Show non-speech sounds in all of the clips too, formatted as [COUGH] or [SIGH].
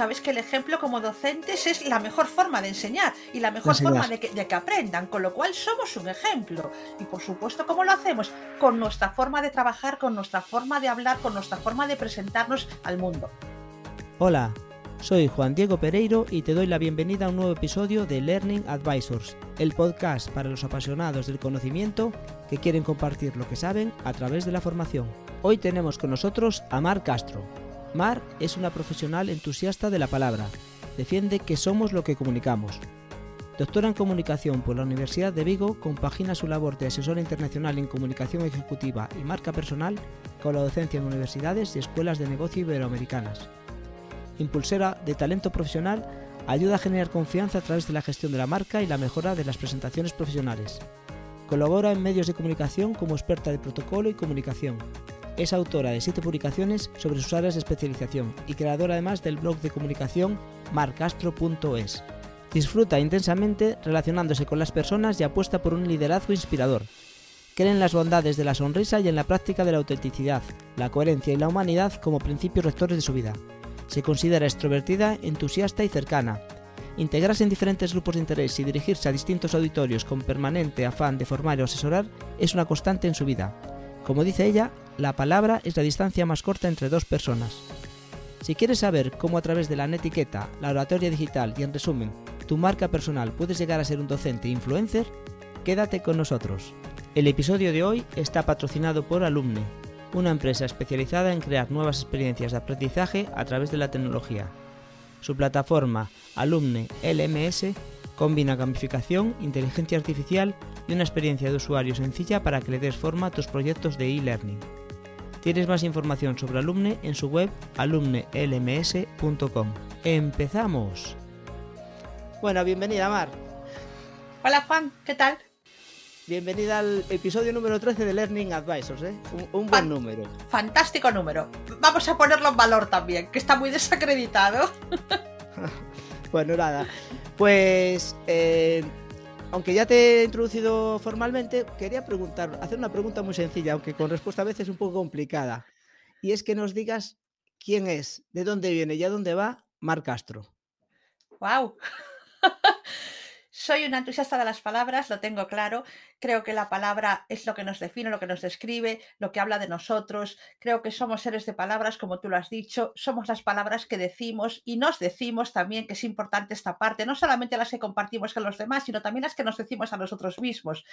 sabéis que el ejemplo como docentes es la mejor forma de enseñar y la mejor forma de que, de que, aprendan, con lo cual somos un ejemplo. Y por supuesto, ¿cómo lo hacemos? Con nuestra forma de trabajar, con nuestra forma de hablar, con nuestra forma de presentarnos al mundo. Hola, soy Juan Diego Pereiro y te doy la bienvenida a un nuevo episodio de Learning Advisors, el podcast para los apasionados del conocimiento que quieren compartir lo que saben a través de la formación. Hoy tenemos con nosotros a Mar Castro. Mar es una profesional entusiasta de la palabra. Defiende que somos lo que comunicamos. Doctora en comunicación por la Universidad de Vigo, compagina su labor de asesora internacional en comunicación ejecutiva y marca personal con la docencia en universidades y escuelas de negocio iberoamericanas impulsora de talento profesional, ayuda a generar confianza a través de la gestión de la marca y la mejora de las presentaciones profesionales. Colabora en medios de comunicación como experta de protocolo y comunicación. Es autora de siete publicaciones sobre sus áreas de especialización y creadora además del blog de comunicación marcastro.es. Disfruta intensamente relacionándose con las personas y apuesta por un liderazgo inspirador. Cree en las bondades de la sonrisa y en la práctica de la autenticidad, la coherencia y la humanidad como principios rectores de su vida. Se considera extrovertida, entusiasta y cercana. Integrarse en diferentes grupos de interés y dirigirse a distintos auditorios con permanente afán de formar o asesorar es una constante en su vida. Como dice ella, la palabra es la distancia más corta entre dos personas. Si quieres saber cómo a través de la netiqueta, la oratoria digital y en resumen, tu marca personal puedes llegar a ser un docente influencer, quédate con nosotros. El episodio de hoy está patrocinado por Alumne, una empresa especializada en crear nuevas experiencias de aprendizaje a través de la tecnología. Su plataforma Alumne LMS combina gamificación, inteligencia artificial y una experiencia de usuario sencilla para que le des forma a tus proyectos de e-learning. Tienes más información sobre Alumne en su web alumnelms.com. ¡Empezamos! Bueno, bienvenida Mar. Hola Juan, ¿qué tal? Bienvenida al episodio número 13 de Learning Advisors, ¿eh? Un, buen número. Fantástico número. Vamos a ponerlo en valor también, que está muy desacreditado. [LAUGHS] bueno, nada. Pues, eh, aunque ya te he introducido formalmente, quería preguntar, hacer una pregunta muy sencilla, aunque con respuesta a veces un poco complicada. Y es que nos digas quién es, de dónde viene y a dónde va Mar Castro. ¡Wow! [LAUGHS] Soy una entusiasta de las palabras, lo tengo claro. Creo que la palabra es lo que nos define, lo que nos describe, lo que habla de nosotros. Creo que somos seres de palabras, como tú lo has dicho. Somos las palabras que decimos y nos decimos también que es importante esta parte, no solamente las que compartimos con los demás, sino también las que nos decimos a nosotros mismos.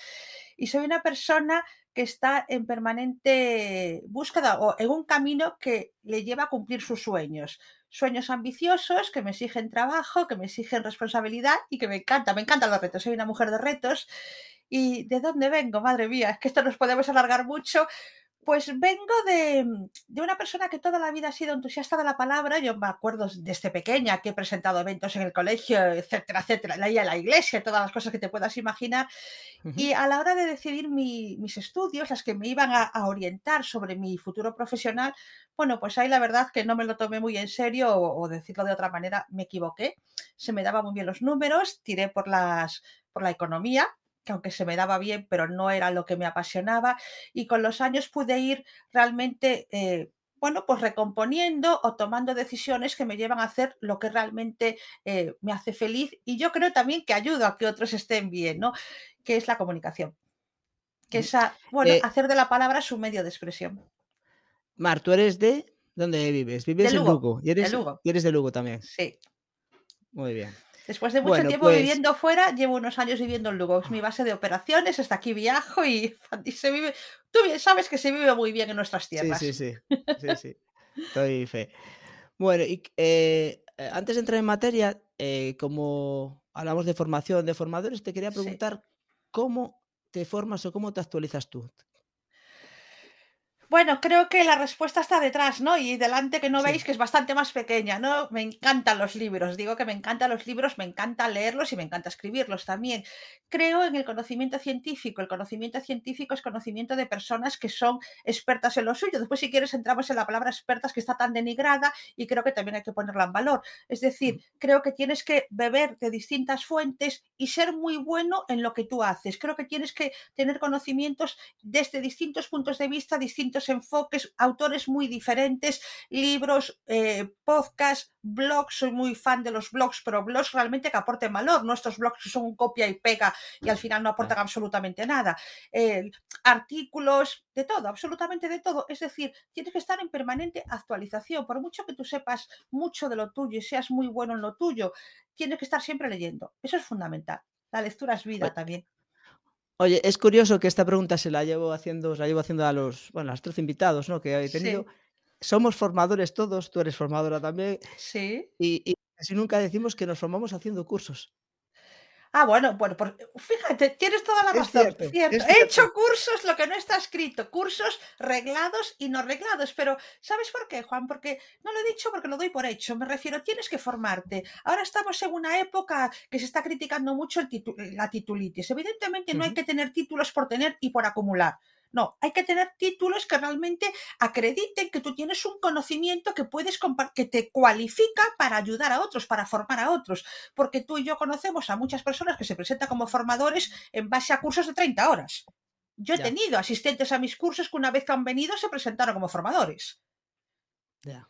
Y soy una persona que está en permanente búsqueda o en un camino que le lleva a cumplir sus sueños sueños ambiciosos que me exigen trabajo, que me exigen responsabilidad y que me encanta, me encantan los retos. Soy una mujer de retos. ¿Y de dónde vengo? Madre mía, es que esto nos podemos alargar mucho, pues vengo de, de, una persona que toda la vida ha sido entusiasta de la palabra. Yo me acuerdo desde pequeña que he presentado eventos en el colegio, etcétera, etcétera, la, la iglesia, todas las cosas que te puedas imaginar. Y a la hora de decidir mi, mis estudios, las que me iban a, a, orientar sobre mi futuro profesional, bueno, pues ahí la verdad que no me lo tomé muy en serio o, o decirlo de otra manera, me equivoqué. Se me daban muy bien los números, tiré por, las, por la economía, que aunque se me daba bien, pero no era lo que me apasionaba. Y con los años pude ir realmente, eh, bueno, pues recomponiendo o tomando decisiones que me llevan a hacer lo que realmente eh, me hace feliz. Y yo creo también que ayudo a que otros estén bien, ¿no? Que es la comunicación. Que es, bueno, eh, hacer de la palabra su medio de expresión. Mar, tú eres de... ¿Dónde vives? Vives de en Lugo. ¿Y eres, de Lugo. ¿Y eres de Lugo también? Sí. Muy bien. Después de mucho Bueno, tiempo pues- viviendo fuera, llevo unos años viviendo en Lugo. Es mi base de operaciones, hasta aquí viajo y, [LAUGHS] y se vive. Tú bien sabes que se vive muy bien en nuestras tierras. sí, sí. [LAUGHS] Sí, sí. Doy fe. Bueno, y eh, antes de entrar en materia, eh, como hablamos de formación de formadores, te quería Sí. preguntar cómo te formas o cómo te actualizas tú. Bueno, creo que la respuesta está detrás, ¿no? Y delante que no Sí. veis que es bastante más pequeña, ¿no? Me encantan los libros, digo que me encantan los libros, me encanta leerlos y me encanta escribirlos también. Creo en el conocimiento científico. El conocimiento científico es conocimiento de personas que son expertas en lo suyo. Después, si quieres, entramos en la palabra expertas que está tan denigrada y creo que también hay que ponerla en valor. Es decir, creo que tienes que beber de distintas fuentes y ser muy bueno en lo que tú haces. Creo que tienes que tener conocimientos desde distintos puntos de vista, distintos enfoques, autores muy diferentes, libros, eh, podcasts, blogs, soy muy fan de los blogs, pero blogs realmente que aporten valor, nuestros blogs son un copia y pega y al final no aportan absolutamente nada. Eh, artículos, de todo, absolutamente de todo. Es decir, tienes que estar en permanente actualización. Por mucho que tú sepas mucho de lo tuyo y seas muy bueno en lo tuyo, tienes que estar siempre leyendo. Eso es fundamental. La lectura es vida también. Oye, es curioso que esta pregunta se la llevo haciendo, la llevo haciendo a los, bueno, a los tres invitados, ¿no? Que he tenido. Somos formadores todos, tú eres formadora también. Sí. Y, y casi nunca decimos que nos formamos haciendo cursos. Ah, bueno, bueno, fíjate, tienes toda la razón. Cierto, He hecho cursos, lo que no está escrito, cursos reglados y no reglados, pero ¿sabes por qué, Juan? Porque no lo he dicho porque lo doy por hecho, me refiero, tienes que formarte. Ahora estamos en una época que se está criticando mucho el la titulitis. Evidentemente no hay que tener títulos por tener y por acumular. No, hay que tener títulos que realmente acrediten que tú tienes un conocimiento que puedes que te cualifica para ayudar a otros, para formar a otros, porque tú y yo conocemos a muchas personas que se presentan como formadores en base a cursos de 30 horas. Yo he tenido asistentes a mis cursos que una vez que han venido se presentaron como formadores. Ya.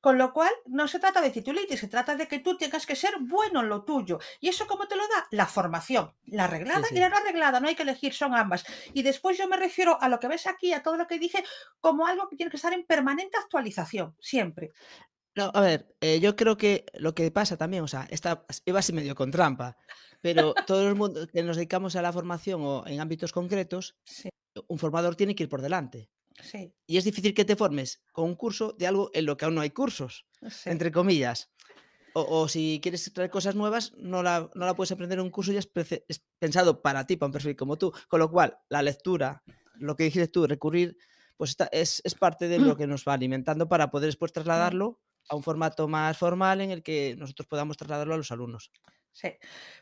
Con lo cual, no se trata de titulitis, se trata de que tú tengas que ser bueno en lo tuyo. ¿Y eso cómo te lo da? La formación. La arreglada y la no arreglada, no hay que elegir, son ambas. Y después yo me refiero a lo que ves aquí, a todo lo que dije, como algo que tiene que estar en permanente actualización, siempre. No, a ver, eh, yo creo que lo que pasa también, o sea, está, iba así medio con trampa, pero [LAUGHS] todo el mundo que nos dedicamos a la formación o en ámbitos concretos, un formador tiene que ir por delante. Y es difícil que te formes con un curso de algo en lo que aún no hay cursos, entre comillas. O, si quieres traer cosas nuevas, no la, no la puedes aprender en un curso ya es, pensado para ti, para un perfil como tú. Con lo cual, la lectura, lo que dijiste tú, recurrir, pues es, es parte de lo [CLEARS THROAT] que nos va alimentando para poder después trasladarlo a un formato más formal en el que nosotros podamos trasladarlo a los alumnos. Sí.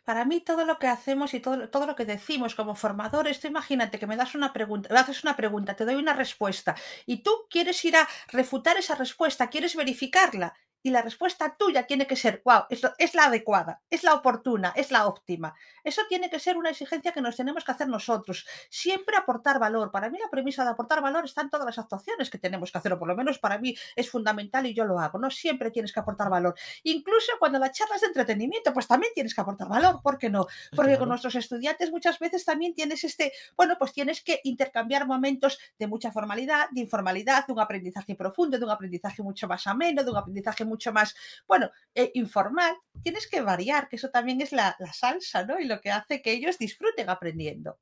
Para mí todo lo que hacemos y todo, todo lo que decimos como formadores, tú imagínate que me das una pregunta, me haces una pregunta, te doy una respuesta y tú quieres ir a refutar esa respuesta, quieres verificarla y la respuesta tuya tiene que ser, wow, es la adecuada, es la oportuna, es la óptima. Eso tiene que ser una exigencia que nos tenemos que hacer nosotros. Siempre aportar valor. Para mí la premisa de aportar valor está en todas las actuaciones que tenemos que hacer, o por lo menos para mí es fundamental y yo lo hago. No siempre tienes que aportar valor. Incluso cuando la charla es de entretenimiento, pues también tienes que aportar valor. ¿Por qué no? Porque con nuestros estudiantes muchas veces también tienes este, bueno, pues tienes que intercambiar momentos de mucha formalidad, de informalidad, de un aprendizaje profundo, de un aprendizaje mucho más ameno, de un aprendizaje mucho más, bueno, eh, informal, tienes que variar, que eso también es la, salsa, ¿no? Y lo que hace que ellos disfruten aprendiendo.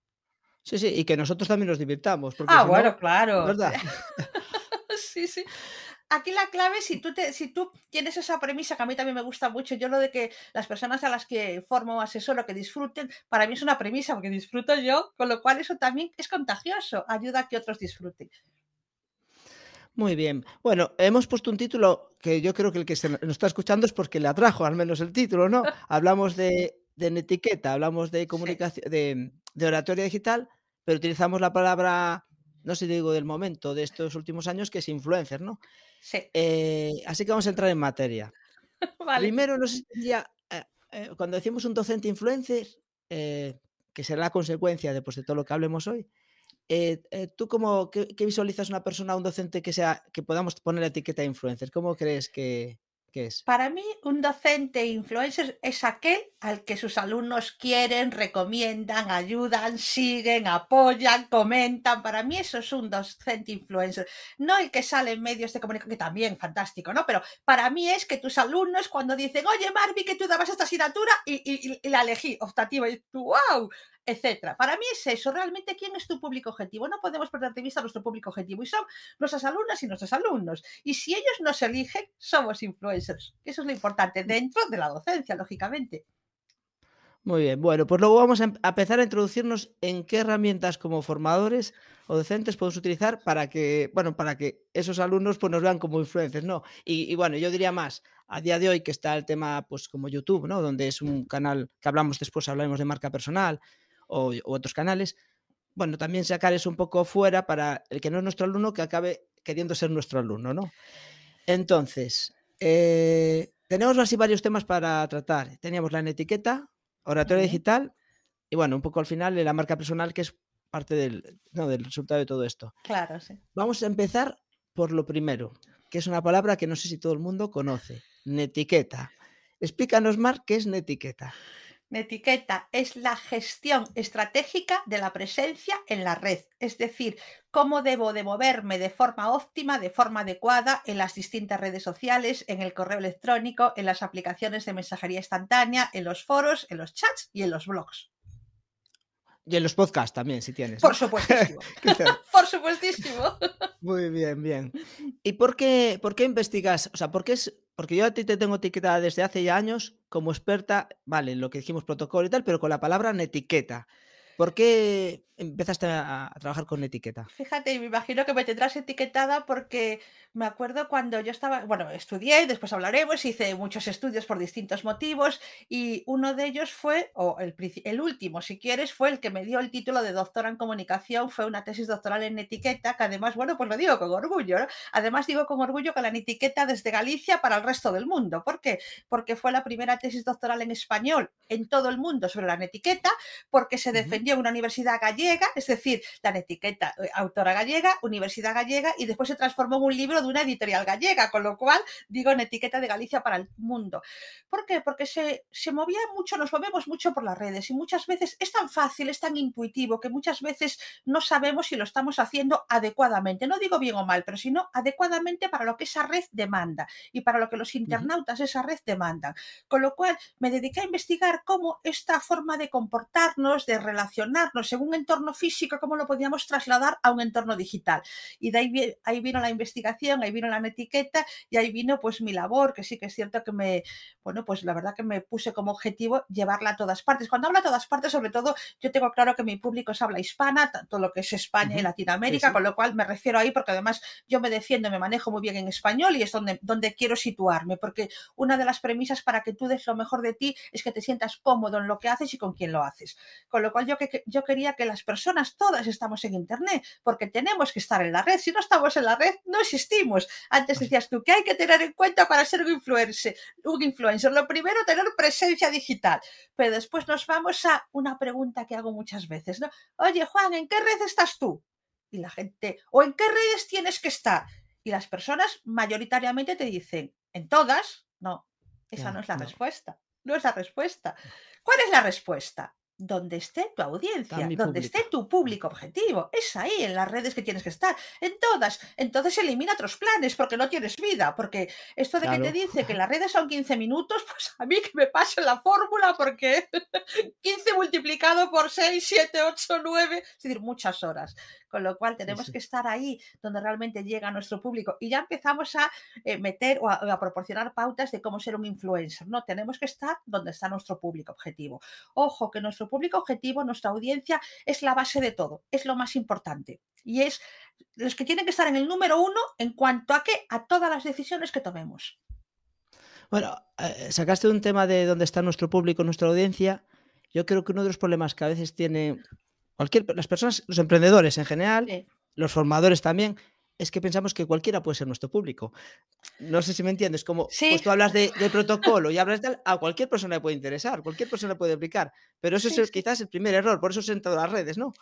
Sí, sí, y que nosotros también nos divirtamos. ah, bueno, claro. ¿verdad? [LAUGHS] sí, sí. Aquí la clave, si tú, te, si tú tienes esa premisa que a mí también me gusta mucho, yo lo de que las personas a las que formo asesoro que disfruten, para mí es una premisa porque disfruto yo, con lo cual eso también es contagioso, ayuda a que otros disfruten. Muy bien. Bueno, hemos puesto un título que yo creo que el que se nos está escuchando es porque le atrajo al menos el título, ¿no? [LAUGHS] Hablamos de, etiqueta, hablamos de comunicación, de, oratoria digital, pero utilizamos la palabra, no sé digo del momento, de estos últimos años, que es influencer, ¿no? Sí. Eh, así que vamos a entrar en materia. [LAUGHS] Primero, no sé si eh, eh, cuando decimos un docente influencer, que será la consecuencia de, pues, de todo lo que hablemos hoy, eh, eh, ¿Tú cómo qué, visualizas una persona, un docente que sea que podamos poner la etiqueta de influencer? ¿Cómo crees que, es? Para mí, un docente influencer es aquel al que sus alumnos quieren, recomiendan, ayudan, siguen, apoyan, comentan. Para mí eso es un docente influencer. No el que sale en medios de comunicación, que también fantástico, ¿no? Pero para mí es que tus alumnos cuando dicen, oye, Marvi, que tú dabas esta asignatura y, y la elegí optativa, y tú, wow, etcétera. Para mí es eso, realmente quién es tu público objetivo. No podemos perder de vista nuestro público objetivo y son nuestras alumnas y nuestros alumnos. Y si ellos nos eligen, somos influencers. Eso es lo importante dentro de la docencia, lógicamente. Muy bien, bueno, pues luego vamos a em, empezar a introducirnos en qué herramientas como formadores o docentes podemos utilizar para que, bueno, para que esos alumnos pues, nos vean como influencers, ¿no? Y, y, bueno, yo diría más, a día de hoy que está el tema, pues como YouTube, ¿no? Donde es un canal que hablamos después, hablaremos de marca personal, o, otros canales, bueno, también sacar eso un poco fuera para el que no es nuestro alumno que acabe queriendo ser nuestro alumno, ¿no? Entonces, eh, tenemos así varios temas para tratar. Teníamos la etiqueta, oratoria digital y bueno, un poco al final la marca personal que es parte del, del resultado de todo esto. Claro, sí. Vamos a empezar por lo primero, que es una palabra que no sé si todo el mundo conoce, netiqueta. Explícanos más qué es netiqueta. Netiqueta es la gestión estratégica de la presencia en la red, es decir, cómo debo de moverme de forma óptima, de forma adecuada en las distintas redes sociales, en el correo electrónico, en las aplicaciones de mensajería instantánea, en los foros, en los chats y en los blogs. Y en los podcasts también, si tienes. Por supuestísimo. [LAUGHS] [LAUGHS] por supuestísimo. Muy bien, bien. ¿Y por qué, por qué investigas? O sea, ¿por qué es, porque yo a ti te tengo etiquetada desde hace ya años como experta, vale, lo que dijimos protocolo y tal, pero con la palabra etiqueta. ¿Por qué empezaste a, trabajar con etiqueta? Fíjate, me imagino que me tendrás etiquetada porque me acuerdo cuando yo estaba, bueno, estudié, después hablaremos, hice muchos estudios por distintos motivos y uno de ellos fue, o el, el último, si quieres, fue el que me dio el título de doctora en comunicación, fue una tesis doctoral en etiqueta, que además, bueno, pues lo digo con orgullo, ¿no? Además digo con orgullo que la etiqueta desde Galicia para el resto del mundo. ¿Por qué? Porque fue la primera tesis doctoral en español en todo el mundo sobre la etiqueta, porque se defendió en una universidad gallega, es decir, la etiqueta eh, autora gallega, universidad gallega, y después se transformó en un libro de una editorial gallega, con lo cual digo en etiqueta de Galicia para el mundo. ¿Por qué? Porque se, se movía mucho, nos movemos mucho por las redes y muchas veces es tan fácil, es tan intuitivo que muchas veces no sabemos si lo estamos haciendo adecuadamente. No digo bien o mal, pero sino adecuadamente para lo que esa red demanda y para lo que los internautas de esa red demandan. Con lo cual me dediqué a investigar cómo esta forma de comportarnos, de relacionarnos en un entorno físico, cómo lo podíamos trasladar a un entorno digital. Y de ahí, ahí vino la investigación, ahí vino la etiqueta y ahí vino pues mi labor, que sí que es cierto que me, bueno, pues la verdad que me puse como objetivo llevarla a todas partes. Cuando hablo a todas partes, sobre todo, yo tengo claro que mi público es habla hispana, todo lo que es España y Latinoamérica, con lo cual me refiero ahí porque además yo me defiendo, me manejo muy bien en español y es donde, donde quiero situarme, porque una de las premisas para que tú des lo mejor de ti es que te sientas cómodo en lo que haces y con quién lo haces. Con lo cual yo, que, yo quería que las personas todas estamos en Internet, porque tenemos que estar en la red. Si no estamos en la red, no existimos. Antes decías tú, que hay que tener en cuenta para ser un influencer? Un influencer. Lo primero, tener presencia digital. Pero después nos vamos a una pregunta que hago muchas veces, ¿no? Oye, Juan, ¿en qué red estás tú? Y la gente, ¿o en qué redes tienes que estar? Y las personas mayoritariamente te dicen, ¿en todas? No, esa no es la respuesta. No es la respuesta. ¿Cuál es la respuesta? Donde esté tu audiencia, donde esté tu público objetivo. Es ahí, en las redes que tienes que estar, en todas. Entonces elimina otros planes porque no tienes vida, porque esto de que te dice que [LAUGHS] las redes son 15 minutos, pues a mí que me pase la fórmula porque [LAUGHS] 15 multiplicado por 6, 7, 8, 9, es decir, muchas horas. Con lo cual tenemos que estar ahí donde realmente llega nuestro público y ya empezamos a eh, meter o a, proporcionar pautas de cómo ser un influencer, ¿no? Tenemos que estar donde está nuestro público objetivo. Ojo, que nuestro público objetivo, nuestra audiencia, es la base de todo, es lo más importante. Y es los que tienen que estar en el número uno en cuanto a qué, a todas las decisiones que tomemos. Bueno, eh, sacaste un tema de dónde está nuestro público, nuestra audiencia. Yo creo que uno de los problemas que a veces tiene cualquier, las personas, los emprendedores en general, los formadores también, es que pensamos que cualquiera puede ser nuestro público. No sé si me entiendes, como pues tú hablas de, protocolo y hablas de a cualquier persona le puede interesar, cualquier persona puede aplicar, pero eso es quizás el primer error, por eso se en todas las redes, ¿no?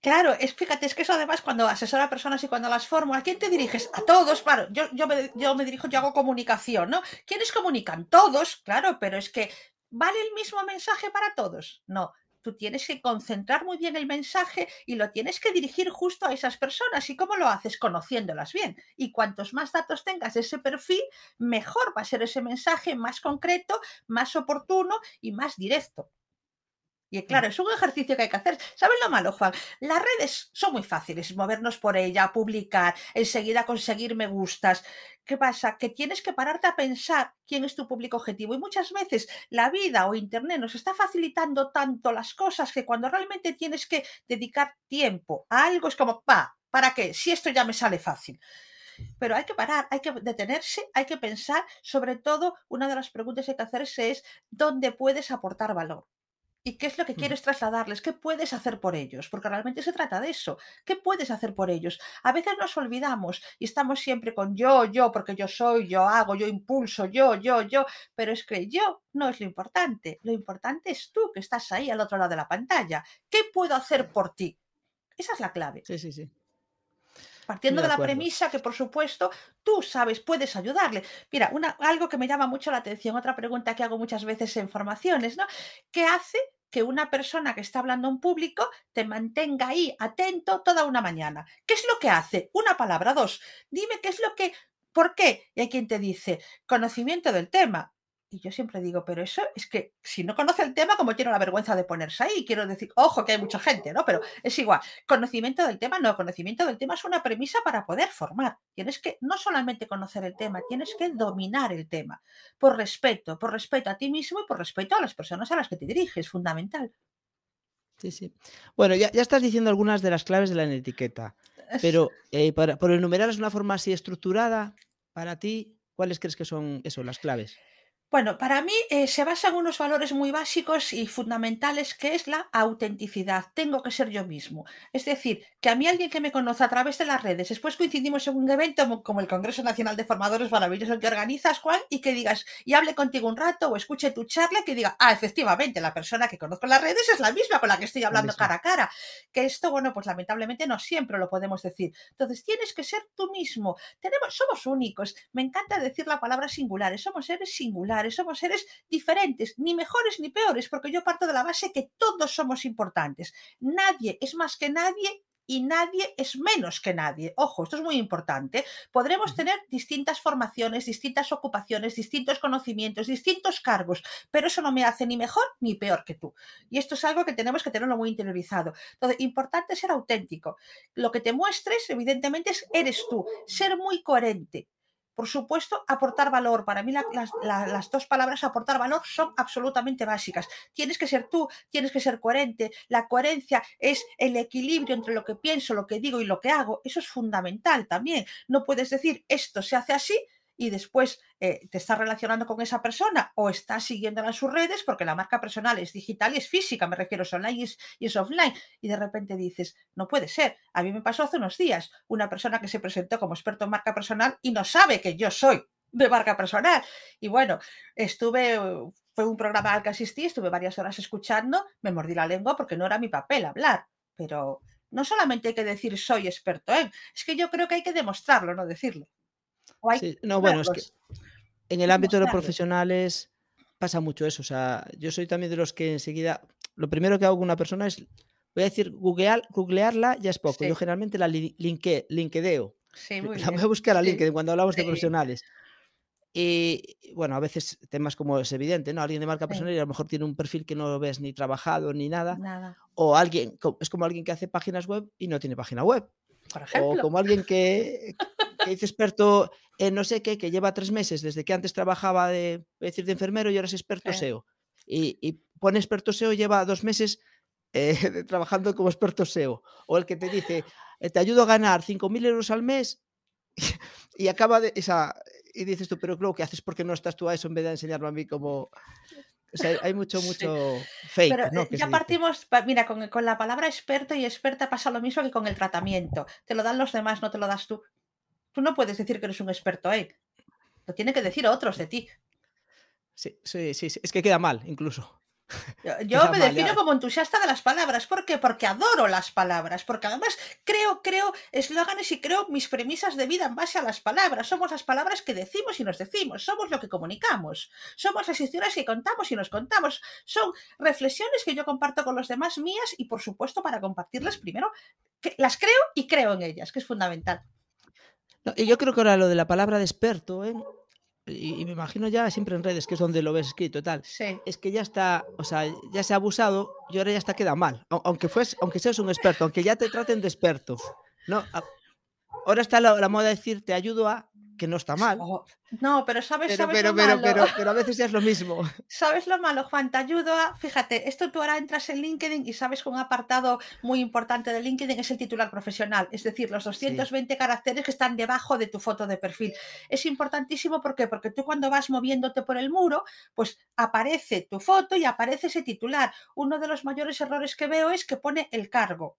Claro, es, fíjate, es que eso además cuando asesora a personas y cuando las formo, ¿a quién te diriges? A todos, claro, yo, yo, me, yo me dirijo, yo hago comunicación, ¿no? ¿Quiénes comunican? Todos, claro, pero es que ¿vale el mismo mensaje para todos? No, tú tienes que concentrar muy bien el mensaje y lo tienes que dirigir justo a esas personas. ¿Y cómo lo haces? Conociéndolas bien. Y cuantos más datos tengas de ese perfil, mejor va a ser ese mensaje más concreto, más oportuno y más directo. Y claro, es un ejercicio que hay que hacer. ¿Sabes lo malo, Juan? Las redes son muy fáciles, movernos por ella, publicar, enseguida conseguir me gustas. ¿Qué pasa? Que tienes que pararte a pensar quién es tu público objetivo. Y muchas veces la vida o Internet nos está facilitando tanto las cosas que cuando realmente tienes que dedicar tiempo a algo es como, pa, ¿para qué? Si esto ya me sale fácil pero hay que parar, hay que detenerse, hay que pensar, sobre todo, una de las preguntas que hay que hacerse es dónde puedes aportar valor. ¿Y qué es lo que quieres trasladarles? ¿Qué puedes hacer por ellos? Porque realmente se trata de eso. ¿Qué puedes hacer por ellos? A veces nos olvidamos y estamos siempre con yo, yo, porque yo soy, yo hago, yo impulso, yo, yo, yo. Pero es que yo no es lo importante. Lo importante es tú que estás ahí al otro lado de la pantalla. ¿Qué puedo hacer por ti? Esa es la clave. Sí, sí, sí. Partiendo de, la premisa que, por supuesto, tú sabes, puedes ayudarle. Mira, una, algo que me llama mucho la atención, otra pregunta que hago muchas veces en formaciones, ¿no? ¿Qué hace que una persona que está hablando en público te mantenga ahí atento toda una mañana? ¿Qué es lo que hace? Una palabra, dos. Dime qué es lo que ¿Por qué? Y hay quien te dice, conocimiento del tema. Y yo siempre digo, pero eso es que si no conoce el tema, como tiene la vergüenza de ponerse ahí? Quiero decir, ojo, que hay mucha gente, ¿no? Pero es igual. Conocimiento del tema, no, conocimiento del tema es una premisa para poder formar. Tienes que no solamente conocer el tema, tienes que dominar el tema. Por respeto, por respeto a ti mismo y por respeto a las personas a las que te diriges, fundamental. Sí, sí. Bueno, ya, ya estás diciendo algunas de las claves de la etiqueta, pero eh, para, por enumerarlas de una forma así estructurada, para ti, ¿cuáles crees que son eso, las claves? Bueno, para mí eh, se basa en unos valores muy básicos y fundamentales que es la autenticidad. Tengo que ser yo mismo. Es decir, que a mí alguien que me conoce a través de las redes, después coincidimos en un evento como el Congreso Nacional de Formadores Maravilloso que organizas, Juan, y que digas, y hable contigo un rato o escuche tu charla, que diga, ah, efectivamente, la persona que conozco en las redes es la misma con la que estoy hablando cara a cara. Que esto, bueno, pues lamentablemente no siempre lo podemos decir. Entonces, tienes que ser tú mismo. Tenemos, somos únicos. Me encanta decir la palabra singulares. Somos seres singulares somos seres diferentes, ni mejores ni peores, porque yo parto de la base que todos somos importantes. Nadie es más que nadie y nadie es menos que nadie. Ojo, esto es muy importante. Podremos tener distintas formaciones, distintas ocupaciones, distintos conocimientos, distintos cargos, pero eso no me hace ni mejor ni peor que tú. Y esto es algo que tenemos que tenerlo muy interiorizado. Entonces, importante ser auténtico. Lo que te muestres, evidentemente, es eres tú. Ser muy coherente. Por supuesto, aportar valor. Para mí las, dos palabras aportar valor son absolutamente básicas. Tienes que ser tú, tienes que ser coherente. La coherencia es el equilibrio entre lo que pienso, lo que digo y lo que hago. Eso es fundamental también. No puedes decir esto se hace así y después eh, te estás relacionando con esa persona o estás siguiéndola en sus redes porque la marca personal es digital y es física, me refiero, es online y es, offline. Y de repente dices, no puede ser. A mí me pasó hace unos días una persona que se presentó como experto en marca personal y no sabe que yo soy de marca personal. Y bueno, estuve, fue un programa al que asistí, estuve varias horas escuchando, me mordí la lengua porque no era mi papel hablar, pero no solamente hay que decir soy experto en, es que yo creo que hay que demostrarlo, no decirlo no, bueno, es que en el ámbito de los profesionales pasa mucho eso. O sea, yo soy también de los que enseguida, lo primero que hago con una persona es, voy a decir, googlear, googlearla ya es poco. Yo generalmente la linke, linkedeo. Sí, [LAUGHS] muy la voy a buscar a LinkedIn cuando hablamos de profesionales. Y bueno, a veces temas como es evidente, ¿no? Alguien de marca personal y a lo mejor tiene un perfil que no lo ves ni trabajado ni nada. nada. O alguien, es como alguien que hace páginas web y no tiene página web. Por ejemplo. O como alguien que, que dice experto en no sé qué, que lleva tres meses desde que antes trabajaba de, decir, de enfermero y ahora es experto SEO. Y, pone experto SEO, lleva dos meses eh, [LAUGHS] trabajando como experto SEO. O el que te dice, eh, te ayudo a ganar 5.000 euros al mes [LAUGHS] y acaba de esa y dices tú, pero creo que haces porque no estás tú a eso en vez de enseñarlo a mí como o sea, hay mucho, mucho fake. ¿no? Eh, ya partimos, mira, con, con, la palabra experto y experta pasa lo mismo que con el tratamiento. Te lo dan los demás, no te lo das tú. Tú no puedes decir que eres un experto ahí. Lo tiene que decir otros de ti. Sí, sí, sí, Es que queda mal, incluso. [LAUGHS] Yo, me defino como entusiasta de las palabras. ¿Por qué? Porque adoro las palabras. Porque además creo, creo eslóganes y creo mis premisas de vida en base a las palabras. Somos las palabras que decimos y nos decimos. Somos lo que comunicamos. Somos las historias que contamos y nos contamos. Son reflexiones que yo comparto con los demás mías y por supuesto para compartirlas primero, que las creo y creo en ellas, que es fundamental y yo creo que ahora lo de la palabra de experto, ¿eh? y, me imagino ya siempre en redes, que es donde lo ves escrito y tal, es que ya está, o sea, ya se ha abusado y ahora ya está queda mal. Aunque, fues, aunque seas un experto, aunque ya te traten de experto. ¿no? Ahora está la, la moda de decir, te ayudo a que no está mal. Oh, no, pero sabes, pero, sabes pero, lo pero, malo. Pero, pero, a veces ya es lo mismo. [LAUGHS] ¿Sabes lo malo, Juan? Te ayudo a. Fíjate, esto tú ahora entras en LinkedIn y sabes que un apartado muy importante de LinkedIn es el titular profesional, es decir, los 220 sí. caracteres que están debajo de tu foto de perfil. Es importantísimo ¿por qué? porque tú cuando vas moviéndote por el muro, pues aparece tu foto y aparece ese titular. Uno de los mayores errores que veo es que pone el cargo,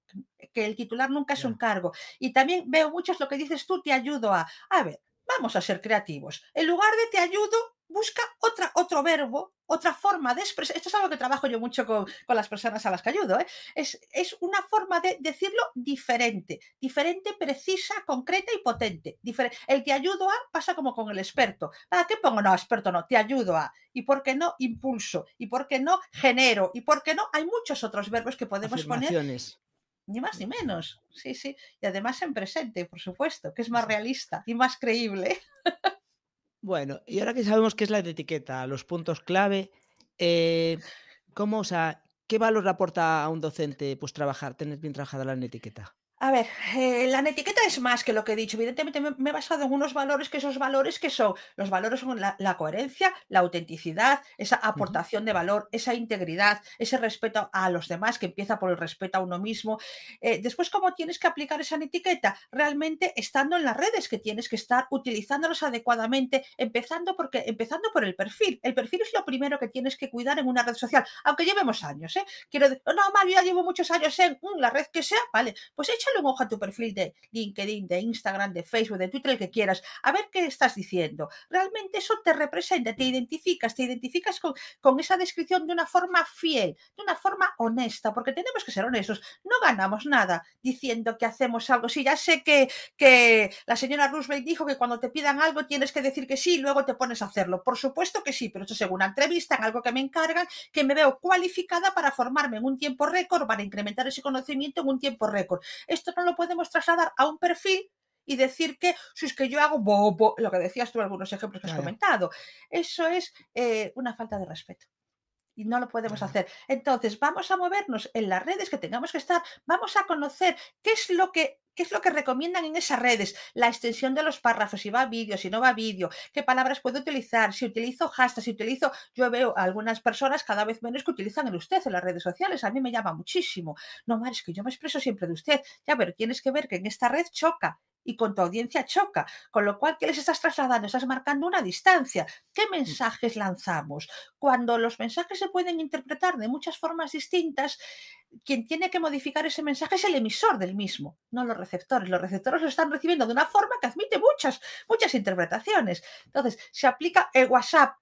que el titular nunca es un cargo. Y también veo muchos lo que dices tú, te ayudo a. A ver, vamos a ser creativos. En lugar de te ayudo, busca otra, otro verbo, otra forma de expresar. Esto es algo que trabajo yo mucho con, las personas a las que ayudo. ¿eh? Es, es, una forma de decirlo diferente, diferente, precisa, concreta y potente. el te ayudo a pasa como con el experto. ¿Para qué pongo no, experto no? Te ayudo a. ¿Y por qué no? Impulso. ¿Y por qué no? Genero. ¿Y por qué no? Hay muchos otros verbos que podemos poner ni más ni menos. Sí, sí. Y además en presente, por supuesto, que es más realista y más creíble. Bueno, y ahora que sabemos qué es la etiqueta, los puntos clave, eh, ¿cómo, o sea, qué valor aporta a un docente pues trabajar, tener bien trabajada la etiqueta? A ver, eh, la etiqueta es más que lo que he dicho. Evidentemente me, he basado en unos valores que esos valores que son, los valores son la, coherencia, la autenticidad, esa aportación de valor, esa integridad, ese respeto a los demás que empieza por el respeto a uno mismo. Eh, después, ¿cómo tienes que aplicar esa etiqueta? Realmente estando en las redes que tienes que estar utilizándolos adecuadamente, empezando, porque, empezando por el perfil. El perfil es lo primero que tienes que cuidar en una red social, aunque llevemos años. ¿eh? Quiero decir, no, Mario, ya llevo muchos años en mm, la red que sea, vale, pues echa un ojo a tu perfil de LinkedIn, de Instagram, de Facebook, de Twitter, el que quieras, a ver qué estás diciendo. Realmente eso te representa, te identificas, te identificas con, con esa descripción de una forma fiel, de una forma honesta, porque tenemos que ser honestos. No ganamos nada diciendo que hacemos algo. Sí, ya sé que, que la señora Roosevelt dijo que cuando te pidan algo tienes que decir que sí y luego te pones a hacerlo. Por supuesto que sí, pero esto según una entrevista, en algo que me encargan, que me veo cualificada para formarme en un tiempo récord, para incrementar ese conocimiento en un tiempo récord. No lo podemos trasladar a un perfil y decir que si es que yo hago bobo, lo que decías tú, algunos ejemplos que has comentado, eso es eh, una falta de respeto. Y no lo podemos hacer. Entonces, vamos a movernos en las redes que tengamos que estar, vamos a conocer qué es lo que ¿Qué es lo que recomiendan en esas redes? La extensión de los párrafos, si va a vídeo, si no va a vídeo, qué palabras puedo utilizar, si utilizo hashtags, si utilizo, yo veo a algunas personas cada vez menos que utilizan el usted en las redes sociales, a mí me llama muchísimo. No, Mar, es que yo me expreso siempre de usted, ya, pero tienes que ver que en esta red choca y con tu audiencia choca. Con lo cual, ¿qué les estás trasladando? Estás marcando una distancia. ¿Qué mm. mensajes lanzamos? Cuando los mensajes se pueden interpretar de muchas formas distintas, quien tiene que modificar ese mensaje es el emisor del mismo, no los receptores. Los receptores lo están recibiendo de una forma que admite muchas, muchas interpretaciones. Entonces, se aplica el WhatsApp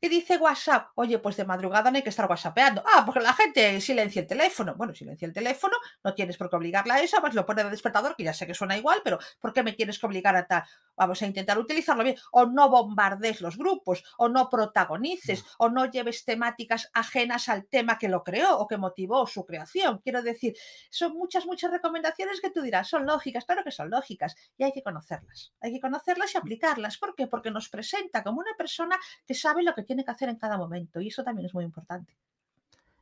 ¿Qué dice WhatsApp? Oye, pues de madrugada no hay que estar WhatsAppeando. Ah, porque la gente silencia el teléfono. Bueno, silencia el teléfono, no tienes por qué obligarla a eso, pues lo pone de despertador, que ya sé que suena igual, pero ¿por qué me tienes que obligar a tal? Vamos a intentar utilizarlo bien. O no bombardes los grupos, o no protagonices, o no lleves temáticas ajenas al tema que lo creó o que motivó su creación. Quiero decir, son muchas, muchas recomendaciones que tú dirás, son lógicas, claro que son lógicas, y hay que conocerlas. Hay que conocerlas y aplicarlas. ¿Por qué? Porque nos presenta como una persona que sabe lo que tiene que hacer en cada momento y eso también es muy importante.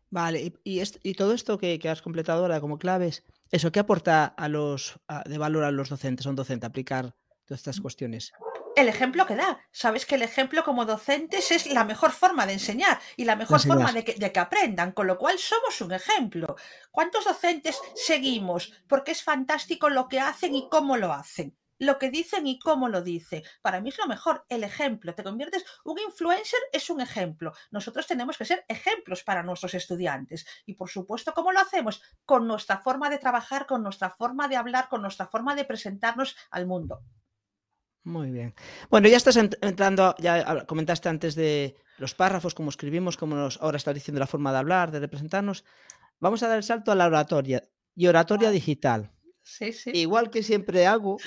Vale, y, y, todo esto que, has completado ahora como claves, ¿eso qué aporta a los de valor a los docentes, a un docente, aplicar todas estas cuestiones? el ejemplo que da. Sabes que el ejemplo como docentes es la mejor forma de enseñar y la mejor forma de que, de que, aprendan, con lo cual somos un ejemplo. ¿Cuántos docentes seguimos? Porque es fantástico lo que hacen y cómo lo hacen lo que dicen y cómo lo dicen. Para mí es lo mejor, el ejemplo. Te conviertes, un influencer es un ejemplo. Nosotros tenemos que ser ejemplos para nuestros estudiantes. Y por supuesto, ¿cómo lo hacemos? Con nuestra forma de trabajar, con nuestra forma de hablar, con nuestra forma de presentarnos al mundo. Muy bien. Bueno, ya estás entrando, ya comentaste antes de los párrafos, cómo escribimos, cómo nos, ahora estás diciendo la forma de hablar, de representarnos. Vamos a dar el salto a la oratoria y oratoria digital. Sí, sí. Igual que siempre hago,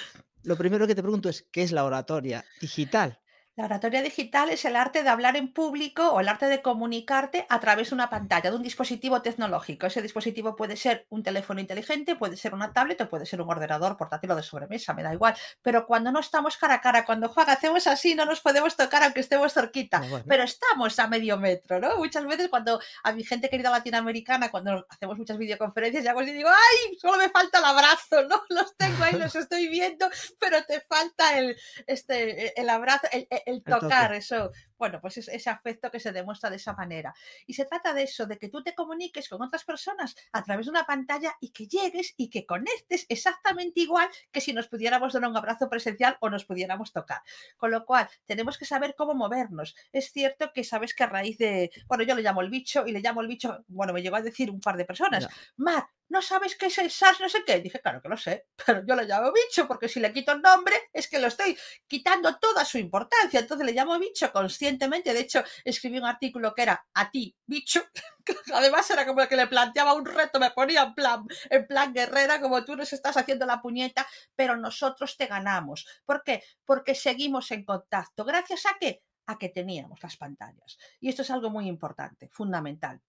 lo primero que te pregunto es, ¿qué es la oratoria digital? La oratoria digital es el arte de hablar en público o el arte de comunicarte a través de una pantalla, de un dispositivo tecnológico. Ese dispositivo puede ser un teléfono inteligente, puede ser una tablet o puede ser un ordenador portátil o de sobremesa, me da igual. Pero cuando no estamos cara a cara, cuando Juan hacemos así, no nos podemos tocar aunque estemos cerquita, ah, pero estamos a medio metro, ¿no? Muchas veces cuando a mi gente querida latinoamericana, cuando hacemos muchas videoconferencias, ya y digo, ¡ay! Solo me falta el abrazo, ¿no? [LAUGHS] Los tengo ahí, los [LAUGHS] estoy viendo, pero te falta el, este, el abrazo, el el tocar, eso. Bueno, pues es ese afecto que se demuestra de esa manera. Y se trata de eso, de que tú te comuniques con otras personas a través de una pantalla y que llegues y que conectes exactamente igual que si nos pudiéramos dar un abrazo presencial o nos pudiéramos tocar. Con lo cual, tenemos que saber cómo movernos. Es cierto que sabes que a raíz de, bueno, yo le llamo el bicho y le llamo el bicho, bueno, me llegó a decir un par de personas, Mar, ¿no sabes qué es el SARS? No sé qué. dije, claro que lo sé, [LAUGHS] pero yo le llamo bicho porque si le quito el nombre es que lo estoy quitando toda su importancia. Entonces le llamo bicho De hecho, escribí un artículo que era a ti, bicho. [LAUGHS] Además era como el que le planteaba un reto, me ponía en plan, en plan guerrera, como tú nos estás haciendo la puñeta, pero nosotros te ganamos. ¿Por qué? Porque seguimos en contacto. ¿Gracias a qué? A que teníamos las pantallas. Y esto es algo muy importante, fundamental.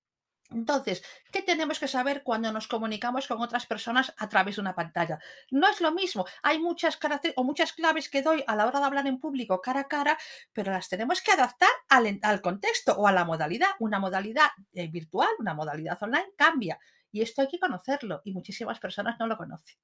Entonces, ¿qué tenemos que saber cuando nos comunicamos con otras personas a través de una pantalla? No es lo mismo, hay muchas o muchas claves que doy a la hora de hablar en público cara a cara, pero las tenemos que adaptar al, contexto o a la modalidad. Una modalidad eh, virtual, una modalidad online cambia y esto hay que conocerlo y muchísimas personas no lo conocen.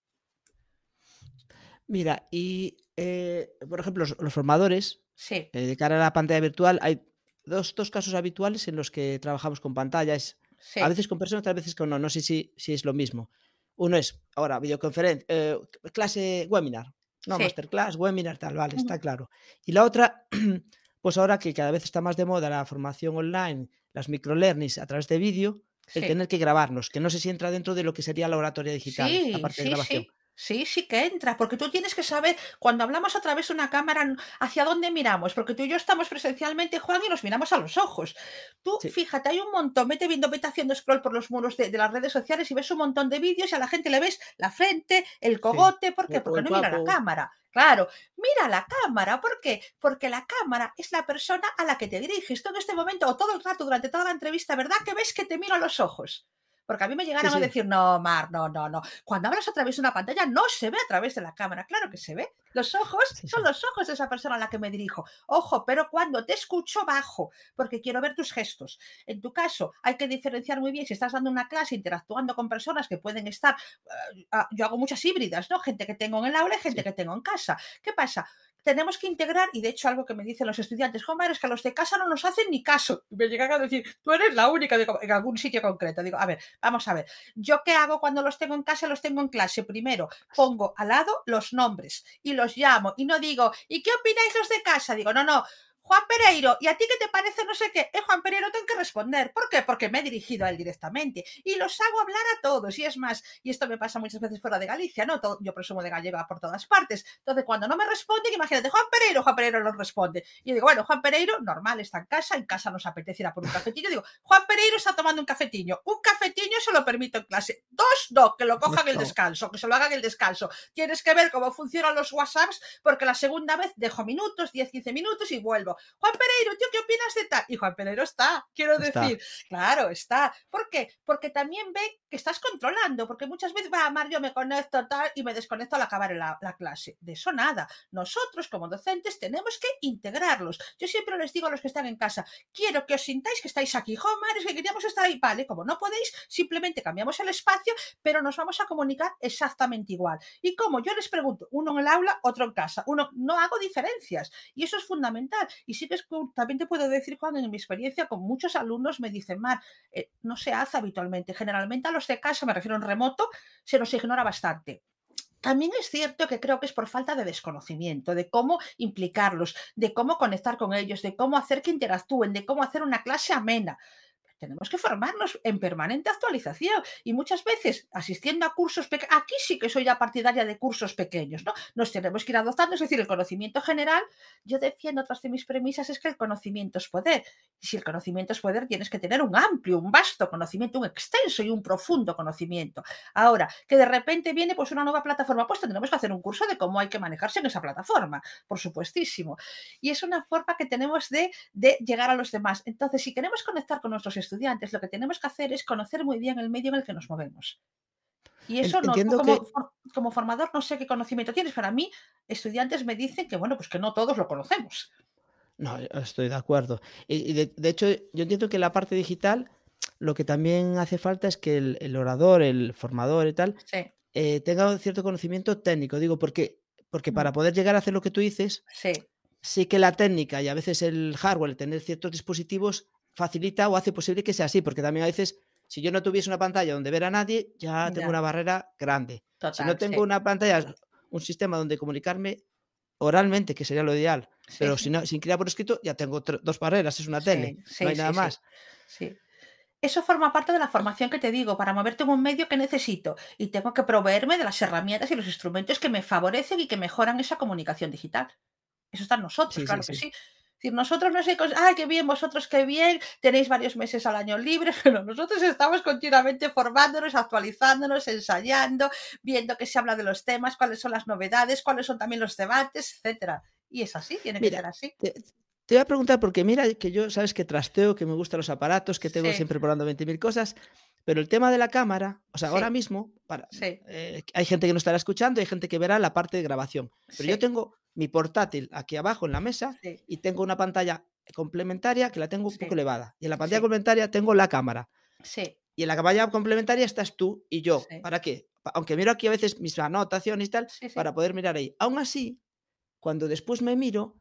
Mira, y eh, por ejemplo, los, formadores, sí. Eh, de cara a la pantalla virtual, hay dos, dos casos habituales en los que trabajamos con pantallas a veces con personas, a veces con no. No sé si, si es lo mismo. Uno es, ahora, videoconferencia, eh, clase webinar. No, masterclass, webinar, tal, vale, está claro. Y la otra, [CLEARS THROAT] pues ahora que cada vez está más de moda la formación online, las microlearnings a través de vídeo, el tener que grabarnos, que no sé si entra dentro de lo que sería la oratoria digital, aparte de grabación. Sí, sí que entra, porque tú tienes que saber, cuando hablamos a través de una cámara, hacia dónde miramos, porque tú y yo estamos presencialmente, Juan, y nos miramos a los ojos. Tú, fíjate, hay un montón, vete viendo, vete haciendo scroll por los muros de, las redes sociales y ves un montón de vídeos y a la gente le ves la frente, el cogote, ¿por qué? Porque no mira la cámara. Claro, mira la cámara, ¿por qué? Porque la cámara es la persona a la que te diriges tú en este momento o todo el rato durante toda la entrevista, ¿verdad? Que ves que te miro a los ojos. Porque a mí me llegaron a decir, no, Mar, no, no, no. Cuando hablas a través de una pantalla no se ve a través de la cámara. Claro que se ve. Los ojos son los ojos de esa persona a la que me dirijo. Ojo, pero cuando te escucho bajo, porque quiero ver tus gestos. En tu caso, hay que diferenciar muy bien si estás dando una clase interactuando con personas que pueden estar. Eh, yo hago muchas híbridas, ¿no? Gente que tengo en el aula y gente que tengo en casa. ¿Qué pasa? Tenemos que integrar, y de hecho algo que me dicen los estudiantes, Joder, es que a los de casa no nos hacen ni caso. Me llegan a decir, tú eres la única en algún sitio concreto. Digo, a ver, vamos a ver, ¿yo qué hago cuando los tengo en casa los tengo en clase? Primero, pongo al lado los nombres y los llamo y no digo, ¿y qué opináis los de casa? Digo, no, no, Juan Pereiro, ¿y a ti qué te parece no sé qué? Eh, Juan Pereiro, tengo que responder. ¿Por qué? Porque me he dirigido a él directamente. Y los hago hablar a todos. Y es más, y esto me pasa muchas veces fuera de Galicia, ¿no? yo presumo de gallega por todas partes. Entonces, cuando no me responden, imagínate, Juan Pereiro, Juan Pereiro no responde. Y yo digo, bueno, Juan Pereiro, normal, está en casa, en casa nos apetece ir a por un cafetillo. Digo, Juan Pereiro está tomando un cafetiño. Un cafetiño se lo permito en clase. Dos, no, que lo cojan el descanso, que se lo hagan el descanso. Tienes que ver cómo funcionan los WhatsApps, porque la segunda vez dejo minutos, 10, 15 minutos y vuelvo. Juan Pereiro, ¿qué opinas de tal? Y Juan Pereiro está, quiero decir, claro, está. ¿Por qué? Porque también ve que estás controlando, porque muchas veces, va, Mar, yo me conecto tal y me desconecto al acabar la, la clase. De eso nada. Nosotros, como docentes, tenemos que integrarlos. Yo siempre les digo a los que están en casa, quiero que os sintáis que estáis aquí. Jo, es que queríamos estar ahí. Vale, como no podéis, simplemente cambiamos el espacio, pero nos vamos a comunicar exactamente igual. Y como yo les pregunto, uno en el aula, otro en casa. Uno, no hago diferencias. Y eso es fundamental. Y sí que también te puedo decir cuando en mi experiencia con muchos alumnos me dicen, Mar, eh, no se hace habitualmente. Generalmente a los de casa, me refiero en remoto, se nos ignora bastante. También es cierto que creo que es por falta de desconocimiento, de cómo implicarlos, de cómo conectar con ellos, de cómo hacer que interactúen, de cómo hacer una clase amena tenemos que formarnos en permanente actualización y muchas veces asistiendo a cursos pequeños, aquí sí que soy ya partidaria de cursos pequeños, ¿no? Nos tenemos que ir adoptando, es decir, el conocimiento general, yo defiendo otras de mis premisas es que el conocimiento es poder. Y si el conocimiento es poder, tienes que tener un amplio, un vasto conocimiento, un extenso y un profundo conocimiento. Ahora, que de repente viene pues una nueva plataforma, pues tendremos que hacer un curso de cómo hay que manejarse en esa plataforma, por supuestísimo. Y es una forma que tenemos de, de llegar a los demás. Entonces, si queremos conectar con nuestros estudiantes, lo que tenemos que hacer es conocer muy bien el medio en el que nos movemos. Y eso no, como, como, formador no sé qué conocimiento tienes. Para mí, estudiantes me dicen que, bueno, pues que no todos lo conocemos. No, estoy de acuerdo. Y, de, hecho, yo entiendo que la parte digital, lo que también hace falta es que el, orador, el formador y tal, eh, tenga un cierto conocimiento técnico. Digo, porque, porque para poder llegar a hacer lo que tú dices, sí sí que la técnica y a veces el hardware, el tener ciertos dispositivos, facilita o hace posible que sea así, porque también a veces, si yo no tuviese una pantalla donde ver a nadie, ya tengo Ya. una barrera grande. Total, si no tengo sí. una pantalla, un sistema donde comunicarme oralmente, que sería lo ideal, Sí, pero si no, sin crear por escrito, ya tengo dos barreras, es una tele, no hay nada más. Sí. Eso forma parte de la formación que te digo, para moverte en un medio que necesito y tengo que proveerme de las herramientas y los instrumentos que me favorecen y que mejoran esa comunicación digital. Eso está en nosotros, Sí, sí, claro que sí. sí. Decir, nosotros no sé, ay, qué bien, vosotros qué bien, tenéis varios meses al año libre, [LAUGHS] pero nosotros estamos continuamente formándonos, actualizándonos, ensayando, viendo qué se habla de los temas, cuáles son las novedades, cuáles son también los debates, etcétera. Y es así, tiene que Mira, ser así. Te, te voy a preguntar, porque mira que yo, sabes que trasteo, que me gustan los aparatos, que tengo Sí. siempre probando 20.000 cosas, pero el tema de la cámara, o sea, Sí. ahora mismo, para, Sí, eh, hay gente que no estará escuchando, hay gente que verá la parte de grabación, pero yo tengo mi portátil aquí abajo en la mesa sí, y tengo una pantalla complementaria que la tengo un Sí. poco elevada. Y en la pantalla Sí. complementaria tengo la cámara. sí, Y en la pantalla complementaria estás tú y yo. ¿Para qué? Aunque miro aquí a veces mis anotaciones y tal, para poder mirar ahí. Aún así, cuando después me miro,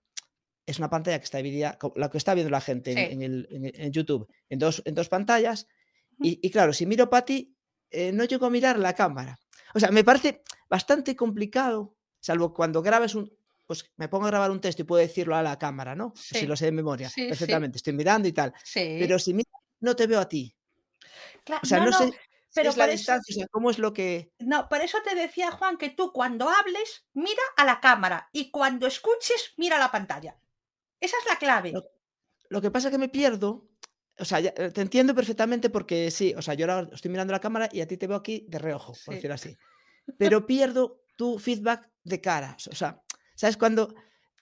es una pantalla que está dividida, la que está viendo la gente en, Sí. en el- en- en YouTube, en dos, en dos pantallas. Y claro, si miro para ti, eh, no llego a mirar la cámara. O sea, me parece bastante complicado, salvo cuando grabes un... Pues me pongo a grabar un texto y puedo decirlo a la cámara, ¿no? Si lo sé de memoria, Sí, sí. perfectamente. Estoy mirando y tal. Sí. Pero si miro, no te veo a ti. Cla- O sea, no, no, no, sé pero es la eso- distancia, cómo es lo que... No, por eso te decía Juan que tú cuando hables mira a la cámara y cuando escuches mira a la pantalla. Esa es la clave. Lo- Lo que pasa es que me pierdo. O sea, ya, eh, te entiendo perfectamente porque sí, o sea, yo ahora estoy mirando la cámara y a ti te veo aquí de reojo, por Sí. decirlo así. [LAUGHS] Pero pierdo tu feedback de cara. O sea, ¿sabes cuando?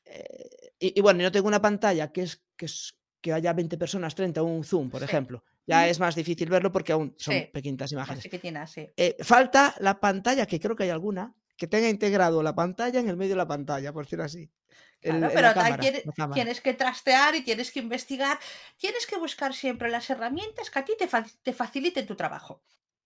eh, y, y bueno, yo tengo una pantalla que es, que es que haya 20 personas, 30, un zoom, por Sí. ejemplo. Ya es más difícil verlo porque aún son Sí. pequeñitas imágenes. sí. Eh, falta la pantalla, que creo que hay alguna, que tenga integrado la pantalla en el medio de la pantalla, por decirlo así. Claro, en pero cámara, tienes que trastear y tienes que investigar. Tienes que buscar siempre las herramientas que a ti te, fa- te faciliten tu trabajo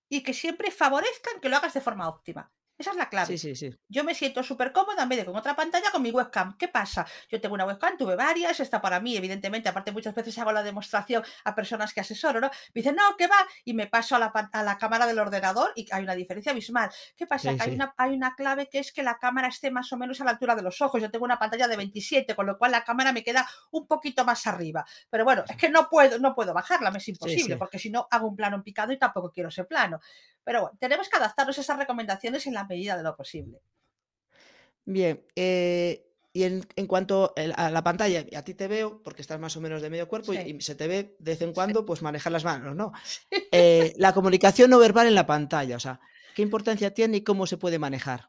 y que siempre favorezcan que lo hagas de forma óptima. Esa es la clave. Sí, sí, sí. Yo me siento súper cómoda en vez de con otra pantalla con mi webcam. ¿Qué pasa? Yo tengo una webcam, tuve varias, esta para mí, evidentemente, aparte muchas veces hago la demostración a personas que asesoro, ¿no? Me dicen, no, ¿qué va? Y me paso a la, pan- a la cámara del ordenador y hay una diferencia abismal. ¿Qué pasa? Sí, que hay sí. una, hay una clave que es que la cámara esté más o menos a la altura de los ojos. Yo tengo una pantalla de 27, con lo cual la cámara me queda un poquito más arriba. Pero bueno, es que no puedo, no puedo bajarla, me es imposible, sí. porque si no hago un plano en picado y tampoco quiero ese plano. Pero bueno, tenemos que adaptarnos a esas recomendaciones en la medida de lo posible. Bien, eh, y en, en cuanto a la pantalla, a ti te veo, porque estás más o menos de medio cuerpo y- Sí. y, se te ve de vez en Sí. cuando, pues manejar las manos, ¿no? [LAUGHS] Eh, la comunicación no verbal en la pantalla, o sea, ¿qué importancia tiene y cómo se puede manejar?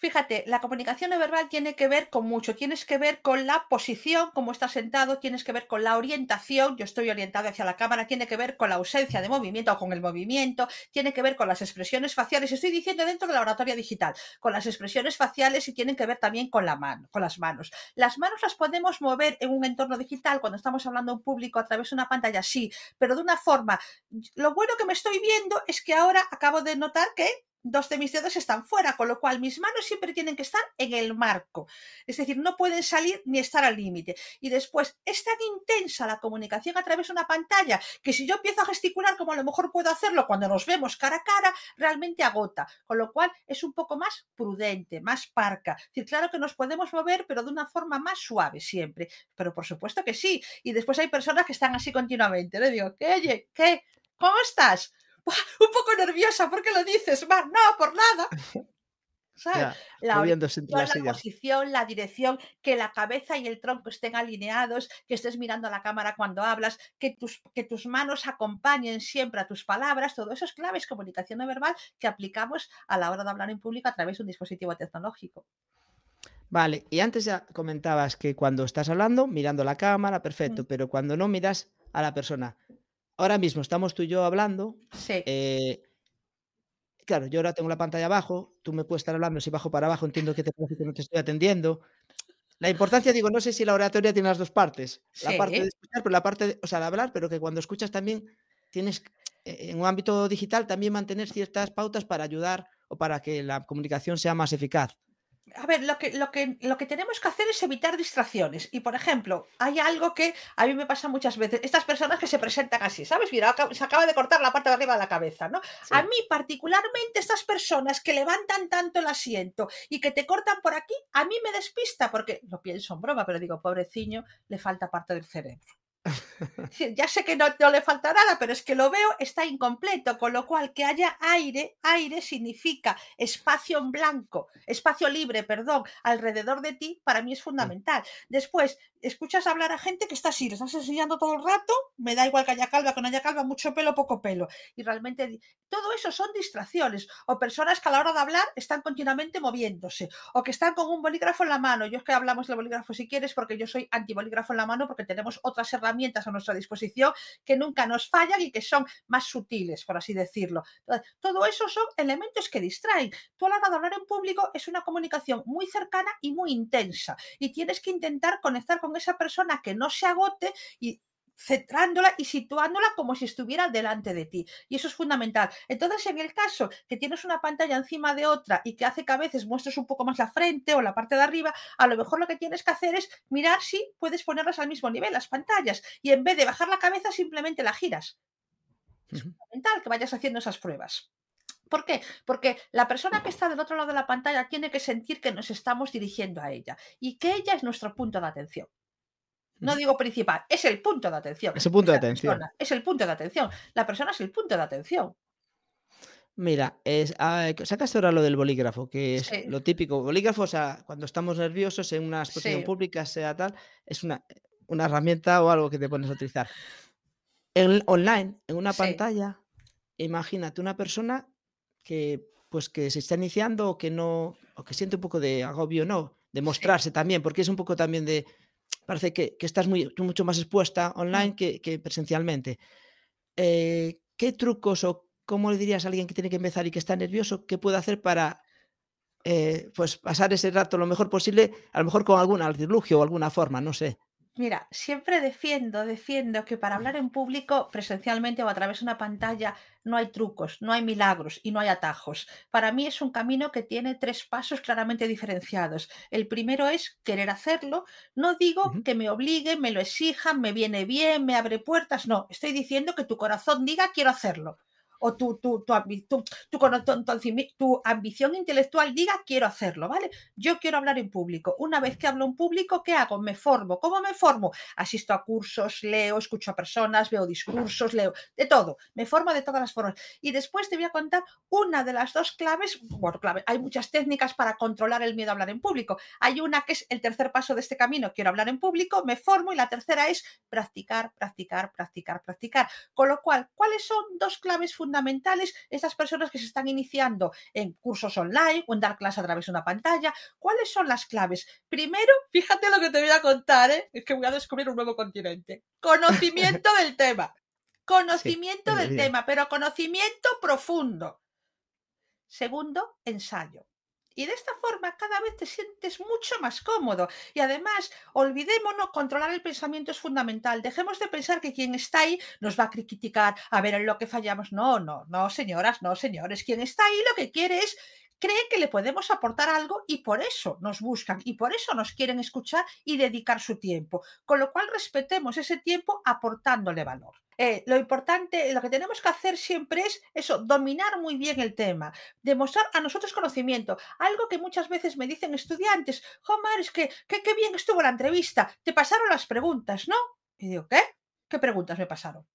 Fíjate, la comunicación no verbal tiene que ver con mucho, tienes que ver con la posición, cómo estás sentado, tienes que ver con la orientación, yo estoy orientado hacia la cámara, tiene que ver con la ausencia de movimiento o con el movimiento, tiene que ver con las expresiones faciales, estoy diciendo dentro de la oratoria digital, con las expresiones faciales y tienen que ver también con la mano, con las manos. Las manos las podemos mover en un entorno digital cuando estamos hablando a un público a través de una pantalla, sí, pero de una forma. Lo bueno que me estoy viendo es que ahora acabo de notar que dos de mis dedos están fuera, con lo cual mis manos siempre tienen que estar en el marco. Es decir, no pueden salir ni estar al límite. Y después, es tan intensa la comunicación a través de una pantalla que si yo empiezo a gesticular como a lo mejor puedo hacerlo cuando nos vemos cara a cara, realmente agota. Con lo cual, es un poco más prudente, más parca. Es decir, claro que nos podemos mover, pero de una forma más suave siempre. Pero por supuesto que sí. Y después hay personas que están así continuamente. Le digo, ¿qué? ¿Cómo estás? Un poco nerviosa, ¿por qué lo dices, Mar? No, por nada. [LAUGHS] ¿Sabes? Ya, La orientación, posición, la dirección, que la cabeza y el tronco estén alineados, que estés mirando a la cámara cuando hablas, que tus, que tus manos acompañen siempre a tus palabras, todo eso es clave, es comunicación no verbal que aplicamos a la hora de hablar en público a través de un dispositivo tecnológico. Vale, y antes ya comentabas que cuando estás hablando, mirando la cámara, perfecto, Mm. pero cuando no miras a la persona. Ahora mismo estamos tú y yo hablando, Sí, eh, claro, yo ahora tengo la pantalla abajo, tú me puedes estar hablando, si bajo para abajo entiendo que te parece que no te estoy atendiendo. La importancia, digo, no sé si la oratoria tiene las dos partes, la parte de escuchar, pero la parte, de, o sea, de hablar, pero que cuando escuchas también tienes, eh, en un ámbito digital, también mantener ciertas pautas para ayudar o para que la comunicación sea más eficaz. A ver, lo que, lo, que, lo que tenemos que hacer es evitar distracciones. Y, por ejemplo, hay algo que a mí me pasa muchas veces. Estas personas que se presentan así, ¿sabes? Mira, se acaba de cortar la parte de arriba de la cabeza, ¿no? A mí, particularmente, estas personas que levantan tanto el asiento y que te cortan por aquí, a mí me despista, porque lo pienso en broma, pero digo, pobreciño, le falta parte del cerebro. [LAUGHS] [LAUGHS] Ya sé que no, le falta nada, pero es que lo veo, está incompleto, con lo cual que haya aire, aire significa espacio en blanco, espacio libre, perdón, alrededor de ti, para mí es fundamental. Después, escuchas hablar a gente que está así, le estás enseñando todo el rato, me da igual que haya calva, que no haya calva, mucho pelo, poco pelo. Y realmente todo eso son distracciones, o personas que a la hora de hablar están continuamente moviéndose, o que están con un bolígrafo en la mano. Yo es que hablamos del bolígrafo si quieres, porque yo soy anti-bolígrafo en la mano, porque tenemos otras herramientas a nuestra disposición que nunca nos fallan y que son más sutiles, por así decirlo. todo eso son elementos que distraen. Tú a la hora de hablar en público es una comunicación muy cercana y muy intensa, y tienes que intentar conectar con esa persona que no se agote y centrándola y situándola como si estuviera delante de ti. Y eso es fundamental. Entonces, en el caso que tienes una pantalla encima de otra y que hace que a veces muestres un poco más la frente o la parte de arriba, a lo mejor lo que tienes que hacer es mirar si puedes ponerlas al mismo nivel, las pantallas, y en vez de bajar la cabeza, simplemente la giras. Es fundamental que vayas haciendo esas pruebas. ¿Por qué? Porque la persona que está del otro lado de la pantalla tiene que sentir que nos estamos dirigiendo a ella y que ella es nuestro punto de atención. No digo principal, es el punto de atención. Es el punto de atención. es el punto de atención. La persona es el punto de atención. Mira, es, ah, sacaste ahora lo del bolígrafo, que es lo típico. Bolígrafo, o sea, cuando estamos nerviosos en una exposición pública, sea tal, es una, una, herramienta o algo que te pones a utilizar. En, online, en una pantalla, imagínate una persona que pues que se está iniciando o que no, o que siente un poco de agobio, no, de mostrarse también, porque es un poco también de, parece que, estás muy, mucho más expuesta mm. online que, presencialmente. Eh, ¿Qué trucos o cómo le dirías a alguien que tiene que empezar y que está nervioso, qué puede hacer para eh, pues pasar ese rato lo mejor posible, a lo mejor con algún artilugio o alguna forma, no sé? Mira, siempre defiendo, defiendo que para hablar en público, presencialmente o a través de una pantalla, no hay trucos, no hay milagros y no hay atajos. Para mí es un camino que tiene tres pasos claramente diferenciados. El primero es querer hacerlo. No digo que me obliguen, me lo exijan, me viene bien, me abre puertas. No, estoy diciendo que tu corazón diga quiero hacerlo o tu, tu, tu, tu, ambición intelectual diga quiero hacerlo, ¿vale? Yo quiero hablar en público. Una vez que hablo en público, ¿qué hago? Me formo. ¿Cómo me formo? Asisto a cursos, leo, escucho a personas, veo discursos, leo, de todo. Me formo de todas las formas. Y después te voy a contar una de las dos claves, bueno, clave, hay muchas técnicas para controlar el miedo a hablar en público. Hay una que es el tercer paso de este camino, quiero hablar en público, me formo y la tercera es practicar, practicar, practicar, practicar. Con lo cual, ¿cuáles son dos claves fundamentales? Fundamentales estas personas que se están iniciando en cursos online o en dar clase a través de una pantalla. ¿Cuáles son las claves? Primero, fíjate lo que te voy a contar, ¿eh? es que voy a descubrir un nuevo continente. Conocimiento [LAUGHS] del tema. Conocimiento del tema, pero conocimiento profundo. Segundo, ensayo. Y de esta forma cada vez te sientes mucho más cómodo. Y además, olvidémonos, controlar el pensamiento es fundamental. Dejemos de pensar que quien está ahí nos va a criticar, a ver en lo que fallamos. No, no, no, señoras, no, señores. Quien está ahí lo que quiere es cree que le podemos aportar algo y por eso nos buscan y por eso nos quieren escuchar y dedicar su tiempo. Con lo cual respetemos ese tiempo aportándole valor. Eh, lo importante, lo que tenemos que hacer siempre es eso, dominar muy bien el tema, demostrar a nosotros conocimiento. Algo que muchas veces me dicen estudiantes, Omar, es que qué bien estuvo la entrevista, te pasaron las preguntas, ¿no? Y digo, ¿qué? ¿Qué preguntas me pasaron?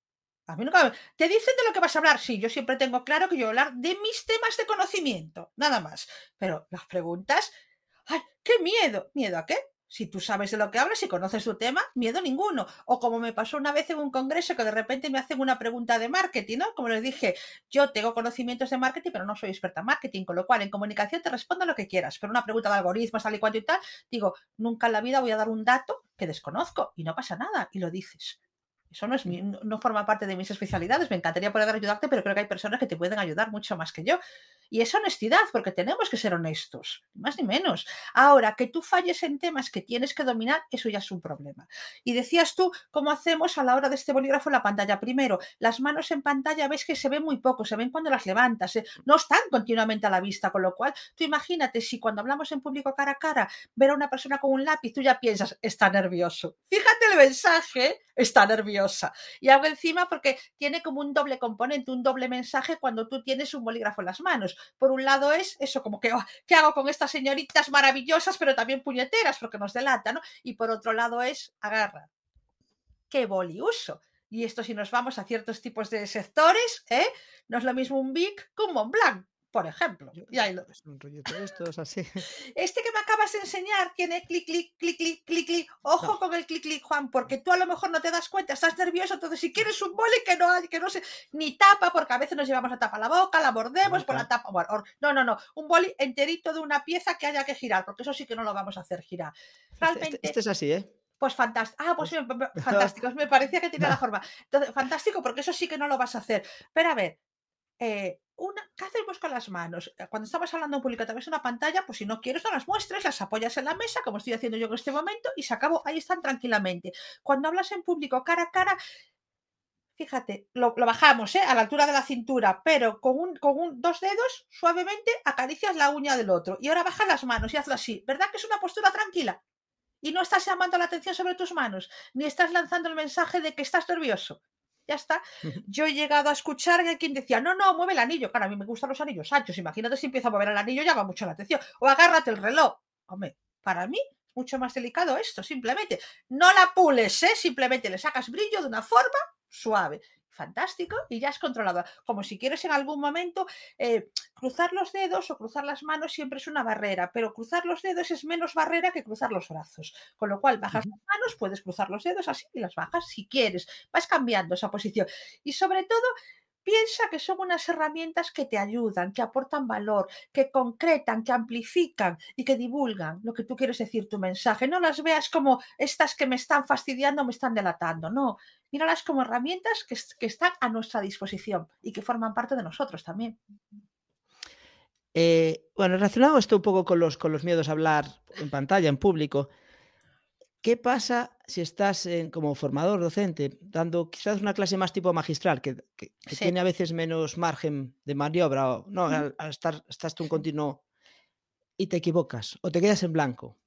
A mí nunca ¿Te dicen de lo que vas a hablar? Sí, yo siempre tengo claro que yo voy a hablar de mis temas de conocimiento, nada más. Pero las preguntas, ¡ay, qué miedo! ¿Miedo a qué? Si tú sabes de lo que hablas y conoces tu tema, miedo ninguno. O como me pasó una vez en un congreso que de repente me hacen una pregunta de marketing, ¿no? Como les dije, yo tengo conocimientos de marketing, pero no soy experta en marketing, con lo cual en comunicación te respondo lo que quieras. Pero una pregunta de algoritmos, tal y cual y tal, digo, nunca en la vida voy a dar un dato que desconozco y no pasa nada y lo dices. Eso no, es no forma parte de mis especialidades. Me encantaría poder ayudarte, pero creo que hay personas que te pueden ayudar mucho más que yo. Y es honestidad, porque tenemos que ser honestos, más ni menos. Ahora, que tú falles en temas que tienes que dominar, eso ya es un problema. Y decías tú, ¿cómo hacemos a la hora de este bolígrafo la pantalla? Primero, las manos en pantalla ves que se ven muy poco, se ven cuando las levantas, ¿eh? no están continuamente a la vista, con lo cual tú imagínate si cuando hablamos en público cara a cara, ver a una persona con un lápiz, tú ya piensas, está nervioso. Fíjate el mensaje, está nerviosa. Y hago encima porque tiene como un doble componente, un doble mensaje cuando tú tienes un bolígrafo en las manos. Por un lado es eso, como que, oh, ¿qué hago con estas señoritas maravillosas, pero también puñeteras, porque nos delata, ¿no? Y por otro lado es, agarra. ¿Qué boli uso? Y esto si nos vamos a ciertos tipos de sectores, ¿eh? no es lo mismo un Bic que un Montblanc por ejemplo. Y ahí lo... Es un rollito de estos así. [LAUGHS] Este que me acabas de enseñar tiene clic, clic, clic, clic, clic, clic. Ojo No. con el clic, clic, Juan, porque tú a lo mejor no te das cuenta, estás nervioso, entonces si quieres un boli que no hay, que no se, ni tapa, porque a veces nos llevamos la tapa a la boca, la mordemos por la Boca. tapa. Bueno, no, no, no, un boli enterito de una pieza que haya que girar, porque eso sí que no lo vamos a hacer girar. Este, Realmente, este- este es así, ¿eh? pues fantástico. Ah, pues me- [LAUGHS] fantástico. Me parecía que tenía la forma. Entonces, fantástico, porque eso sí que no lo vas a hacer. Pero a ver, eh, una, ¿qué hacemos con las manos? Eh, Cuando estamos hablando en público, te ves una pantalla, pues si no quieres, no las muestres, las apoyas en la mesa, como estoy haciendo yo en este momento, y se acabó. Ahí están tranquilamente. Cuando hablas en público cara a cara, fíjate, lo, lo bajamos ¿eh? a la altura de la cintura, pero con, un, con un, dos dedos, suavemente acaricias la uña del otro. Y ahora bajas las manos y hazlo así. ¿Verdad que es una postura tranquila? y no estás llamando la atención sobre tus manos, ni estás lanzando el mensaje de que estás nervioso. Ya está. Yo he llegado a escuchar que quien decía, no, no, mueve el anillo. Claro, a mí me gustan los anillos anchos. Imagínate si empiezo a mover el anillo, llama mucho la atención. O agárrate el reloj. Hombre, para mí es mucho más delicado esto, simplemente. No la pules, ¿eh? Simplemente le sacas brillo de una forma suave. Fantástico, y ya has controlado. Como si quieres en algún momento eh, cruzar los dedos o cruzar las manos siempre es una barrera, pero cruzar los dedos es menos barrera que cruzar los brazos. Con lo cual, bajas las manos, puedes cruzar los dedos así y las bajas si quieres. Vas cambiando esa posición. Y sobre todo, piensa que son unas herramientas que te ayudan, que aportan valor, que concretan, que amplifican y que divulgan lo que tú quieres decir, tu mensaje. No las veas como estas que me están fastidiando, me están delatando. No, míralas como herramientas que, es- que están a nuestra disposición y que forman parte de nosotros también. Eh, bueno, relacionado esto un poco con los, con los miedos a hablar en pantalla, en público, ¿qué pasa si estás en- como formador docente, dando quizás una clase más tipo magistral, que, que- que Sí. tiene a veces menos margen de maniobra, o no, al, al estar, estás tú en continuo y te equivocas o te quedas en blanco?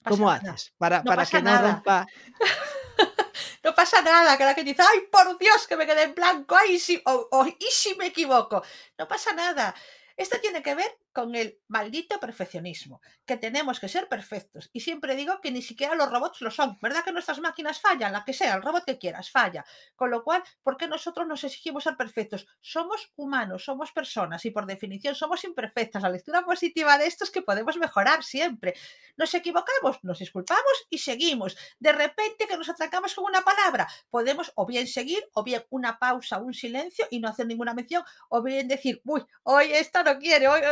Pasa ¿Cómo nada. haces? Para, No para pasa que no nada. rompa. [LAUGHS] No pasa nada, que la que dice, ay, por Dios, que me quedé en blanco, ay, o, o, y si me equivoco. No pasa nada. Esto tiene que ver con el maldito perfeccionismo, que tenemos que ser perfectos. Y siempre digo que ni siquiera los robots lo son. ¿Verdad que nuestras máquinas fallan? La que sea, el robot que quieras, falla. Con lo cual, ¿por qué nosotros nos exigimos ser perfectos? Somos humanos, somos personas y por definición somos imperfectas. La lectura positiva de esto es que podemos mejorar siempre. Nos equivocamos, nos disculpamos y seguimos. De repente que nos atracamos con una palabra, podemos o bien seguir, o bien una pausa, un silencio y no hacer ninguna mención, o bien decir, uy, hoy esta no quiere, hoy,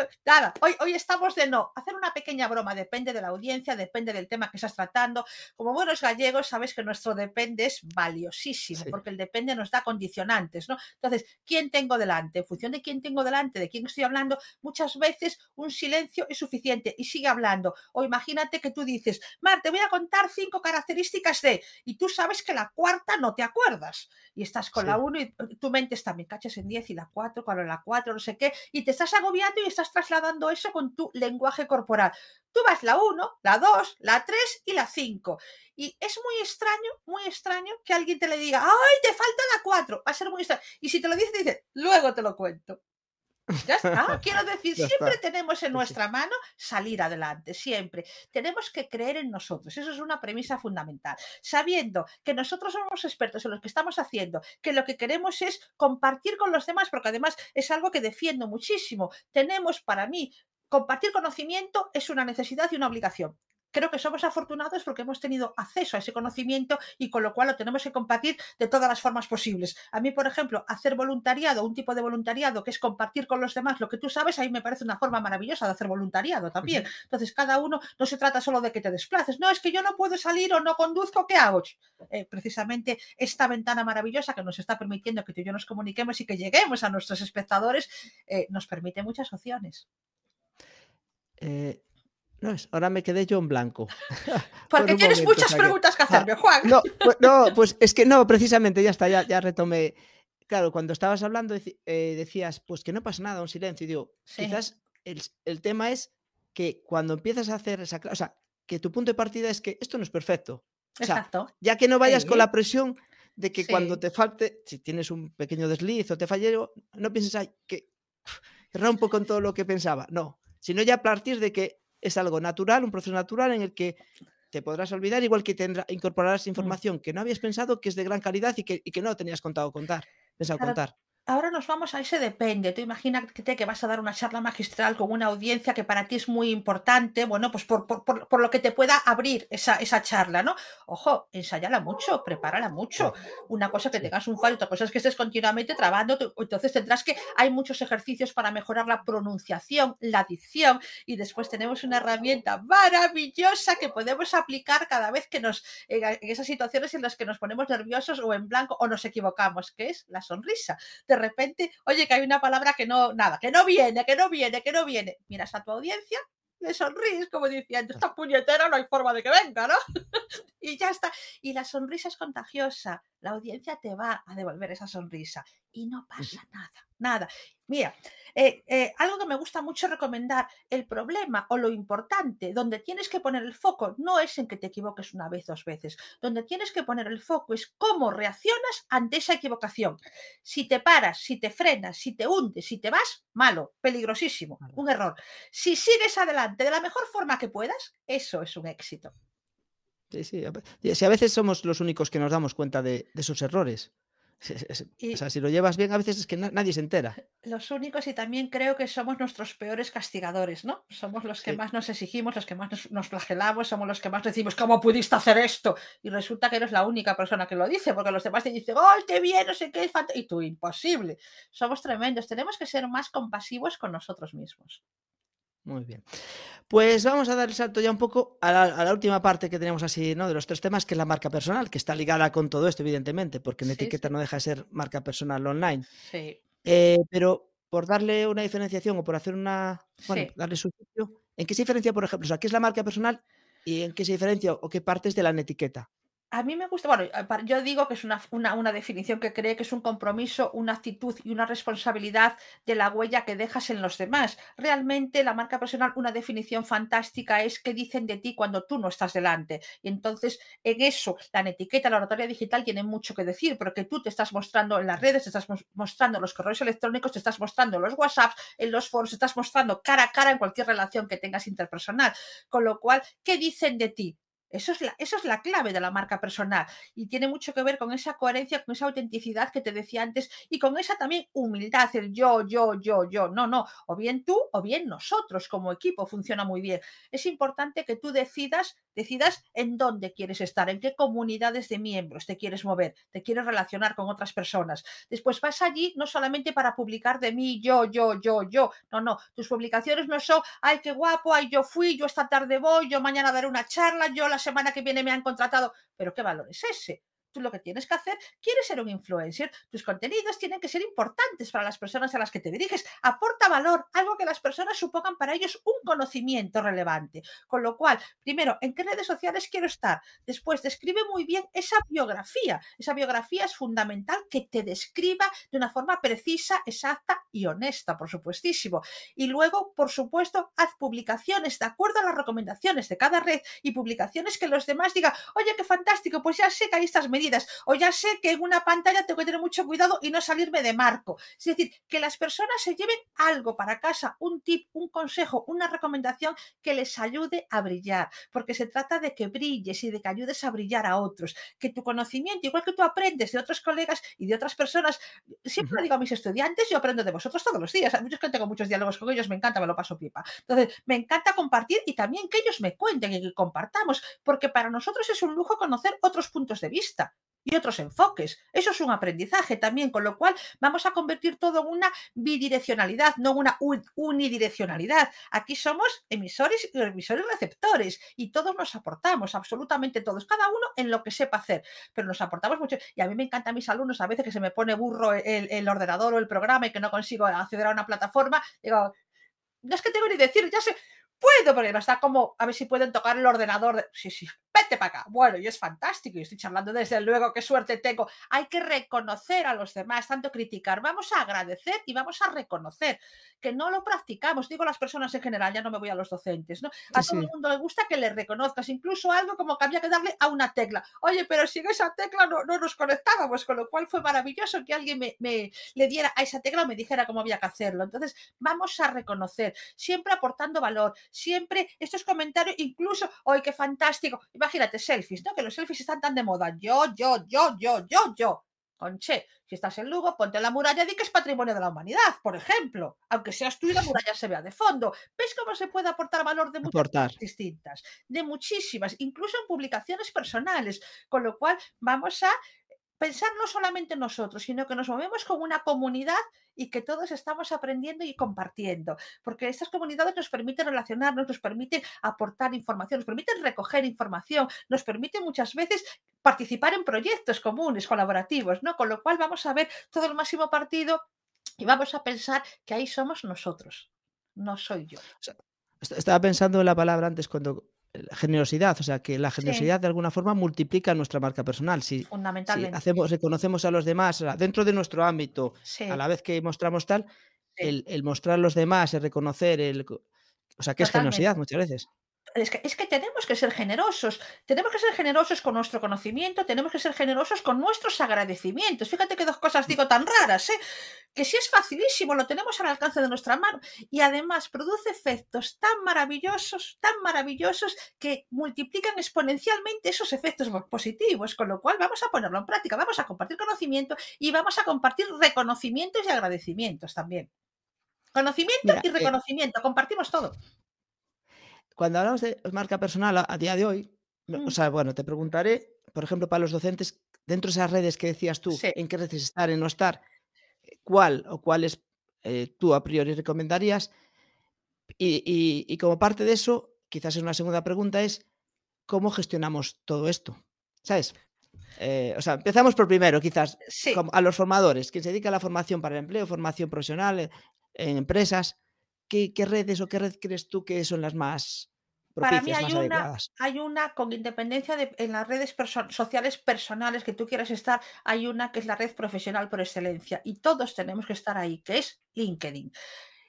nada, hoy, hoy estamos de no. Hacer una pequeña broma, depende de la audiencia, depende del tema que estás tratando. Como buenos gallegos, sabes que nuestro depende es valiosísimo, Sí. porque el depende nos da condicionantes, ¿no? Entonces, ¿quién tengo delante? En función de quién tengo delante, de quién estoy hablando, muchas veces un silencio es suficiente y sigue hablando. O imagínate que tú dices, Mar, te voy a contar cinco características de, y tú sabes que la cuarta no te acuerdas. Y estás con la Sí. uno y tu mente está, me cachas en 10 y la cuatro, con la cuatro, no sé qué, y te estás agobiando y estás trasladando eso con tu lenguaje corporal. Tú vas la 1, la 2, la 3 y la 5. Y es muy extraño, muy extraño que alguien te le diga, ¡ay, te falta la 4! Va a ser muy extraño. Y si te lo dice, te dice, luego te lo cuento. Ya está. Quiero decir, Ya siempre está. tenemos en nuestra mano salir adelante, siempre. Tenemos que creer en nosotros. Eso es una premisa fundamental. Sabiendo que nosotros somos expertos en lo que estamos haciendo, que lo que queremos es compartir con los demás, porque además es algo que defiendo muchísimo. Tenemos para mí, compartir conocimiento es una necesidad y una obligación creo que somos afortunados porque hemos tenido acceso a ese conocimiento y con lo cual lo tenemos que compartir de todas las formas posibles. A mí, por ejemplo, hacer voluntariado, un tipo de voluntariado que es compartir con los demás lo que tú sabes, a mí me parece una forma maravillosa de hacer voluntariado también. Entonces, cada uno no se trata solo de que te desplaces, no, es que yo no puedo salir o no conduzco, ¿qué hago? Eh, precisamente esta ventana maravillosa que nos está permitiendo que tú y yo nos comuniquemos y que lleguemos a nuestros espectadores, eh, nos permite muchas opciones. Eh, no es, ahora me quedé yo en blanco. [LAUGHS] Porque tienes muchas preguntas que hacerme, Juan. No, pues, no, [LAUGHS] pues es que no, precisamente ya está, ya, ya retomé. Claro, cuando estabas hablando eh, decías, pues que no pasa nada, un silencio. Y digo, quizás el, tema es que cuando empiezas a hacer esa. O sea, que tu punto de partida es que esto no es perfecto. Exacto. Ya que no vayas con la presión de que cuando te falte, si tienes un pequeño desliz o te falle, no pienses, ay, que rompo con todo lo que pensaba. No, sino ya a partir de que es algo natural, un proceso natural en el que te podrás olvidar, igual que tendrá, incorporarás mm. información que no habías pensado que es de gran calidad y que, y que no tenías contado contar, pensado contar ahora nos vamos a ese depende. Tú imagínate que vas a dar una charla magistral con una audiencia que para ti es muy importante, bueno, pues por, por, lo que te pueda abrir esa, esa, charla, ¿no? Ojo, ensayala mucho, prepárala mucho. Una cosa que tengas un fallo, otra cosa es que estés continuamente trabando, entonces tendrás que, hay muchos ejercicios para mejorar la pronunciación, la dicción, y después tenemos una herramienta maravillosa que podemos aplicar cada vez que nos, en esas situaciones en las que nos ponemos nerviosos o en blanco o nos equivocamos, que es la sonrisa repente, oye, que hay una palabra que no, nada, que no viene, que no viene, que no viene. Miras a tu audiencia, le sonríes como diciendo, esta puñetera no hay forma de que venga, ¿no? [LAUGHS] y ya está. Y la sonrisa es contagiosa. La audiencia te va a devolver esa sonrisa y no pasa nada, nada. Mira, eh, eh, algo que me gusta mucho recomendar, el problema o lo importante, donde tienes que poner el foco, no es en que te equivoques una vez, dos veces, donde tienes que poner el foco es cómo reaccionas ante esa equivocación. Si te paras, si te frenas, si te hundes, si te vas, malo, peligrosísimo, un error. Si sigues adelante de la mejor forma que puedas, eso es un éxito. Sí, sí. Si a veces somos los únicos que nos damos cuenta de esos errores. o sea, si lo llevas bien, a veces es que nadie se entera. Los únicos y también creo que somos nuestros peores castigadores, ¿no? Somos los que más nos exigimos, los que más nos, flagelamos, somos los que más decimos, ¿cómo pudiste hacer esto? Y resulta que eres la única persona que lo dice, porque los demás te dicen, ¡ay, qué bien! No sé qué, y tú, imposible. Somos tremendos, tenemos que ser más compasivos con nosotros mismos. Muy bien. Pues vamos a dar el salto ya un poco a la, última parte que tenemos así, ¿no? De los tres temas, que es la marca personal, que está ligada con todo esto, evidentemente, porque en etiqueta no deja de ser marca personal online. Sí. Eh, pero por darle una diferenciación o por hacer una. Bueno, darle su sitio, ¿en qué se diferencia, por ejemplo? O sea, ¿qué es la marca personal y en qué se diferencia o qué partes de la etiqueta? A mí me gusta, bueno, yo digo que es una, una, definición que cree que es un compromiso, una actitud y una responsabilidad de la huella que dejas en los demás. Realmente la marca personal, una definición fantástica es qué dicen de ti cuando tú no estás delante. Y entonces en eso la etiqueta, la oratoria digital tiene mucho que decir, porque tú te estás mostrando en las redes, te estás mostrando en los correos electrónicos, te estás mostrando en los WhatsApps, en los foros, te estás mostrando cara a cara en cualquier relación que tengas interpersonal. Con lo cual, ¿qué dicen de ti? Eso es, la, eso es la clave de la marca personal y tiene mucho que ver con esa coherencia, con esa autenticidad que te decía antes y con esa también humildad, el yo, yo, yo, yo. No, no, o bien tú o bien nosotros como equipo funciona muy bien. Es importante que tú decidas, decidas en dónde quieres estar, en qué comunidades de miembros te quieres mover, te quieres relacionar con otras personas. Después vas allí no solamente para publicar de mí, yo, yo, yo, yo. No, no, tus publicaciones no son, ay, qué guapo, ay, yo fui, yo esta tarde voy, yo mañana daré una charla, yo la semana que viene me han contratado, pero ¿qué valor es ese? Tú lo que tienes que hacer, quieres ser un influencer, tus contenidos tienen que ser importantes para las personas a las que te diriges, aporta valor, algo que las personas supongan para ellos un conocimiento relevante. Con lo cual, primero, ¿en qué redes sociales quiero estar? Después, describe muy bien esa biografía. Esa biografía es fundamental que te describa de una forma precisa, exacta y honesta, por supuestísimo. Y luego, por supuesto, haz publicaciones de acuerdo a las recomendaciones de cada red y publicaciones que los demás digan, oye, qué fantástico, pues ya sé que ahí estás medidas, o ya sé que en una pantalla tengo que tener mucho cuidado y no salirme de marco. Es decir, que las personas se lleven algo para casa, un tip, un consejo, una recomendación que les ayude a brillar, porque se trata de que brilles y de que ayudes a brillar a otros, que tu conocimiento, igual que tú aprendes de otros colegas y de otras personas, siempre uh -huh. digo a mis estudiantes, yo aprendo de vosotros todos los días, hay muchos que tengo muchos diálogos con ellos, me encanta, me lo paso pipa. Entonces, me encanta compartir y también que ellos me cuenten y que compartamos, porque para nosotros es un lujo conocer otros puntos de vista y otros enfoques. Eso es un aprendizaje también, con lo cual vamos a convertir todo en una bidireccionalidad, no en una unidireccionalidad. Aquí somos emisores y emisores receptores y todos nos aportamos, absolutamente todos, cada uno en lo que sepa hacer, pero nos aportamos mucho. Y a mí me encanta a mis alumnos, a veces que se me pone burro el, el ordenador o el programa y que no consigo acceder a una plataforma, digo, no es que tengo ni decir, ya sé, puedo, porque me está como, a ver si pueden tocar el ordenador. De... Sí, sí, vete para acá. Bueno, y es fantástico, y estoy charlando desde luego, qué suerte tengo. Hay que reconocer a los demás, tanto criticar. Vamos a agradecer y vamos a reconocer que no lo practicamos. Digo las personas en general, ya no me voy a los docentes, ¿no? A sí, todo sí. el mundo le gusta que le reconozcas, incluso algo como que había que darle a una tecla. Oye, pero sin esa tecla no, no nos conectábamos, con lo cual fue maravilloso que alguien me, me le diera a esa tecla o me dijera cómo había que hacerlo. Entonces, vamos a reconocer, siempre aportando valor, siempre estos comentarios, incluso, hoy qué fantástico! Imagínate, selfies, ¿no? Que los selfies están tan de moda. Yo, yo, yo, yo, yo, yo. Conche, si estás en Lugo, ponte la muralla, di que es patrimonio de la humanidad, por ejemplo. Aunque seas tú y la muralla se vea de fondo. ¿Ves cómo se puede aportar valor de muchas Aportar. cosas distintas? De muchísimas, incluso en publicaciones personales. Con lo cual, vamos a pensar no solamente en nosotros, sino que nos movemos como una comunidad y que todos estamos aprendiendo y compartiendo, porque estas comunidades nos permiten relacionarnos, nos permiten aportar información, nos permiten recoger información, nos permiten muchas veces participar en proyectos comunes, colaborativos, ¿no? Con lo cual vamos a ver todo el máximo partido y vamos a pensar que ahí somos nosotros, no soy yo. Estaba pensando en la palabra antes cuando generosidad, o sea, que la generosidad sí. de alguna forma multiplica nuestra marca personal. Si, Fundamentalmente. si hacemos, reconocemos a los demás dentro de nuestro ámbito, sí. a la vez que mostramos tal, el, el, mostrar a los demás, el reconocer, el, o sea, que Totalmente. es generosidad muchas veces. Es que, es que, tenemos que ser generosos, tenemos que ser generosos con nuestro conocimiento, tenemos que ser generosos con nuestros agradecimientos. Fíjate que dos cosas digo tan raras, ¿eh? que si es facilísimo, lo tenemos al alcance de nuestra mano y además produce efectos tan maravillosos, tan maravillosos que multiplican exponencialmente esos efectos positivos, con lo cual vamos a ponerlo en práctica, vamos a compartir conocimiento y vamos a compartir reconocimientos y agradecimientos también. Conocimiento Mira, y reconocimiento, eh... compartimos todo cuando hablamos de marca personal a, a día de hoy, mm. o sea, bueno, te preguntaré, por ejemplo, para los docentes, dentro de esas redes que decías tú, sí. en qué redes estar, en no estar, cuál o cuáles eh, tú a priori recomendarías. Y, y, y, como parte de eso, quizás es una segunda pregunta, es cómo gestionamos todo esto. ¿Sabes? Eh, o sea, empezamos por primero, quizás, sí. a los formadores, quien se dedica a la formación para el empleo, formación profesional en, en empresas. ¿Qué, ¿qué, redes o qué red crees tú que son las más para mí hay una, hay una, con independencia de en las redes perso sociales personales que tú quieras estar, hay una que es la red profesional por excelencia y todos tenemos que estar ahí, que es LinkedIn.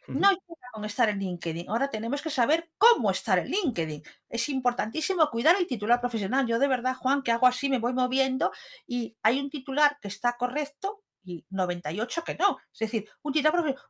No llega con estar en LinkedIn. Ahora tenemos que saber cómo estar en LinkedIn. Es importantísimo cuidar el titular profesional. Yo de verdad, Juan, que hago así, me voy moviendo y hay un titular que está correcto, y 98 que no. Es decir, un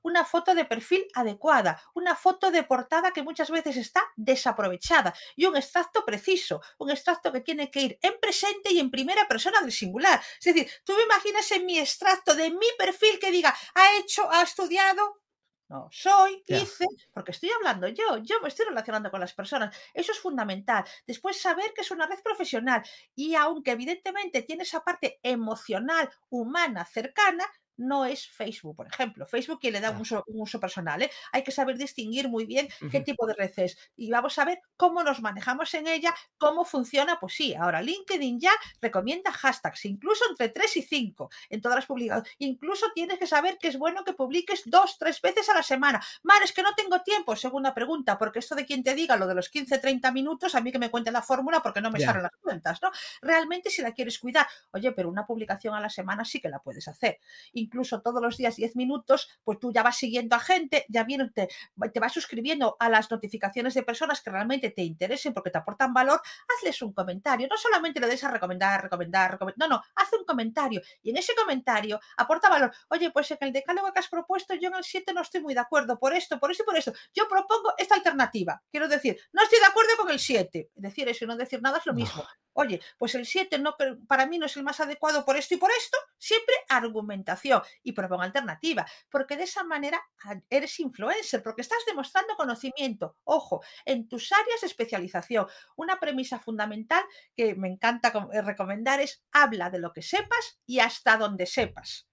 una foto de perfil adecuada, una foto de portada que muchas veces está desaprovechada y un extracto preciso, un extracto que tiene que ir en presente y en primera persona del singular. Es decir, tú me imaginas en mi extracto de mi perfil que diga, ha hecho, ha estudiado, no, soy, hice, porque estoy hablando yo, yo me estoy relacionando con las personas. Eso es fundamental. Después saber que es una red profesional y aunque evidentemente tiene esa parte emocional, humana, cercana, no es Facebook, por ejemplo. Facebook quien le da un uso, un uso personal. ¿eh? Hay que saber distinguir muy bien qué uh -huh. tipo de red es. Y vamos a ver cómo nos manejamos en ella, cómo funciona. Pues sí, ahora LinkedIn ya recomienda hashtags, incluso entre 3 y 5 en todas las publicaciones. Incluso tienes que saber que es bueno que publiques dos, tres veces a la semana. Mar, es que no tengo tiempo, segunda pregunta, porque esto de quien te diga lo de los 15, 30 minutos, a mí que me cuente la fórmula porque no me yeah. salen las cuentas, ¿no? Realmente si la quieres cuidar, oye, pero una publicación a la semana sí que la puedes hacer. Incluso incluso todos los días 10 minutos, pues tú ya vas siguiendo a gente, ya viene, te, te vas suscribiendo a las notificaciones de personas que realmente te interesen porque te aportan valor, hazles un comentario. No solamente le des a recomendar, recomendar, recomendar. No, no, haz un comentario. Y en ese comentario aporta valor. Oye, pues en el decálogo que has propuesto, yo en el 7 no estoy muy de acuerdo por esto, por esto y por esto. Yo propongo esta alternativa. Quiero decir, no estoy de acuerdo con el 7. Decir eso y no decir nada es lo mismo. Oye, pues el 7 no, para mí no es el más adecuado por esto y por esto. Siempre argumentación y propongo alternativa. Porque de esa manera eres influencer, porque estás demostrando conocimiento. Ojo, en tus áreas de especialización. Una premisa fundamental que me encanta eh, recomendar es habla de lo que sepas y hasta donde sepas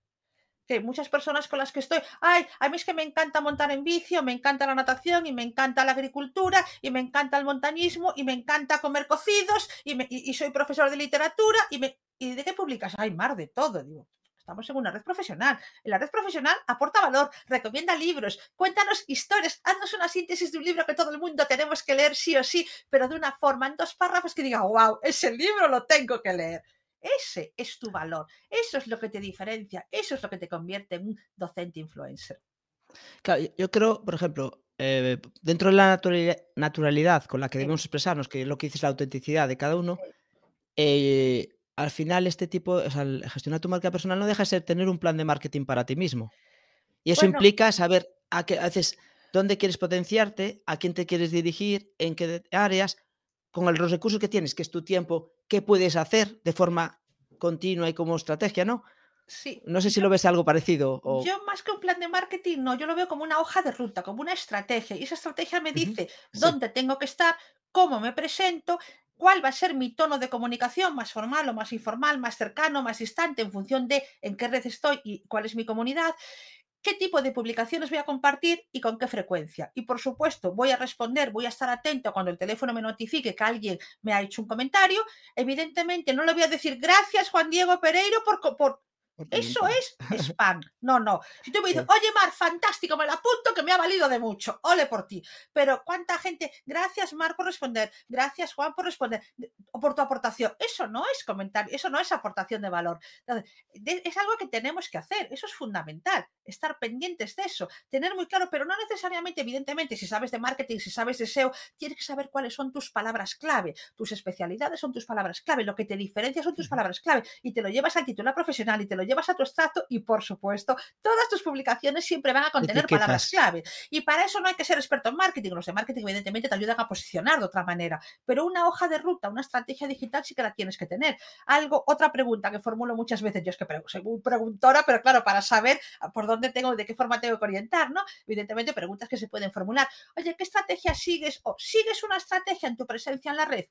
que muchas personas con las que estoy, ay, a mí es que me encanta montar en vicio, me encanta la natación y me encanta la agricultura y me encanta el montañismo y me encanta comer cocidos y, soy profesor de literatura y, me, y ¿de qué publicas? Ay, mar de todo, digo. Estamos en una red profesional. En la red profesional aporta valor, recomienda libros, cuéntanos historias, haznos una síntesis de un libro que todo el mundo tenemos que leer sí o sí, pero de una forma, en dos párrafos que diga, wow, ese libro lo tengo que leer. Ese es tu valor, eso es lo que te diferencia, eso es lo que te convierte en un docente influencer. Claro, yo creo, por ejemplo, eh, dentro de la naturalidad con la que debemos expresarnos, que es lo que dices la autenticidad de cada uno, eh, al final este tipo, o sea, gestionar tu marca personal no deja de ser tener un plan de marketing para ti mismo. Y eso implica saber a qué haces, dónde quieres potenciarte, a quién te quieres dirigir, en qué áreas, con los recursos que tienes, que es tu tiempo, qué puedes hacer de forma continua y como estrategia, ¿no? Sí. No sé si lo ves algo parecido. O... Yo más que un plan de marketing, no, yo lo veo como una hoja de ruta, como una estrategia. Y esa estrategia me dice dónde tengo que estar, cómo me presento cuál va a ser mi tono de comunicación, más formal o más informal, más cercano, más distante, en función de en qué red estoy y cuál es mi comunidad, qué tipo de publicaciones voy a compartir y con qué frecuencia. Y por supuesto, voy a responder, voy a estar atento cuando el teléfono me notifique que alguien me ha hecho un comentario. Evidentemente, no le voy a decir gracias Juan Diego Pereiro por, por eso es spam. No, no. Si tú me dices, [LAUGHS] oye, Mar, fantástico, me lo apunto que me ha valido de mucho. Ole por ti. Pero cuánta gente, gracias, Mar, por responder. Gracias, Juan, por responder. O por tu aportación. Eso no es comentario, eso no es aportación de valor. es algo que tenemos que hacer. Eso es fundamental. Estar pendientes de eso. Tener muy claro, pero no necesariamente, evidentemente, si sabes de marketing, si sabes de SEO, tienes que saber cuáles son tus palabras clave. Tus especialidades son tus palabras clave. Lo que te diferencia son tus palabras clave. Y te lo llevas al titular profesional y te lo llevas a tu extracto y, por supuesto, todas tus publicaciones siempre van a contener palabras clave. Y para eso no hay que ser experto en marketing. Los de marketing, evidentemente, te ayudan a posicionar de otra manera. Pero una hoja de ruta, una estrategia digital sí que la tienes que tener. Algo, otra pregunta que formulo muchas veces, yo es que soy muy preguntora, pero claro, para saber por dónde tengo, de qué forma tengo que orientar, ¿no? Evidentemente, preguntas que se pueden formular. Oye, ¿qué estrategia sigues? ¿O sigues una estrategia en tu presencia en la red?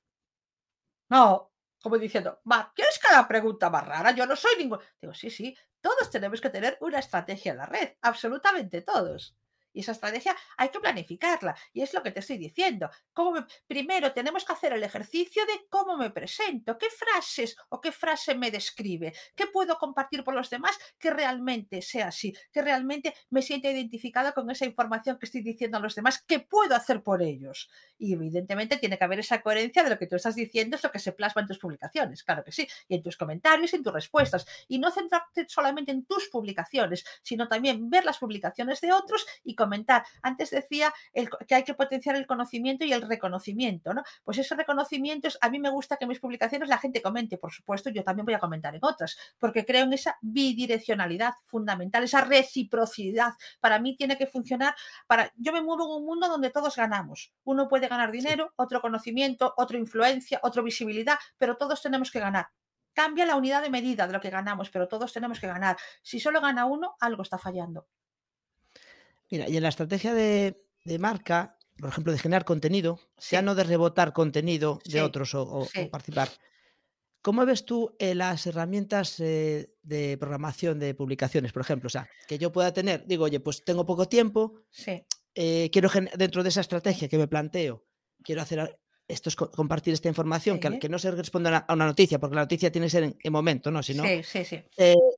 No, como diciendo, va, ¿quieres cada pregunta más rara? Yo no soy ningún. Digo, sí, sí, todos tenemos que tener una estrategia en la red, absolutamente todos. Y esa estrategia hay que planificarla. Y es lo que te estoy diciendo. ¿Cómo Primero tenemos que hacer el ejercicio de cómo me presento, qué frases o qué frase me describe, qué puedo compartir por los demás que realmente sea así, que realmente me sienta identificada con esa información que estoy diciendo a los demás, qué puedo hacer por ellos. Y evidentemente tiene que haber esa coherencia de lo que tú estás diciendo, es lo que se plasma en tus publicaciones, claro que sí, y en tus comentarios, en tus respuestas. Y no centrarte solamente en tus publicaciones, sino también ver las publicaciones de otros y comentar. Antes decía que hay que potenciar el conocimiento y el reconocimiento, ¿no? Pues ese reconocimiento es, a mí me gusta que en mis publicaciones la gente comente, por supuesto, yo también voy a comentar en otras, porque creo en esa bidireccionalidad fundamental, esa reciprocidad. Para mí tiene que funcionar para, yo me muevo en un mundo donde todos ganamos. Uno puede ganar dinero, otro conocimiento, otro influencia, otro visibilidad, pero todos tenemos que ganar cambia la unidad de medida de lo que ganamos, pero todos tenemos que ganar. Si solo gana uno, algo está fallando. Mira, y en la estrategia de, marca, por ejemplo, de generar contenido, ya no de rebotar contenido de otros o, participar. ¿Cómo ves tú eh, las herramientas eh, de programación de publicaciones, por ejemplo? O sea, que yo pueda tener, digo, oye, pues tengo poco tiempo, eh, quiero dentro de esa estrategia que me planteo, quiero hacer esto es compartir esta información, que, no se responda a una noticia, porque la noticia tiene que ser en, momento, ¿no? Si sí, sí, sí.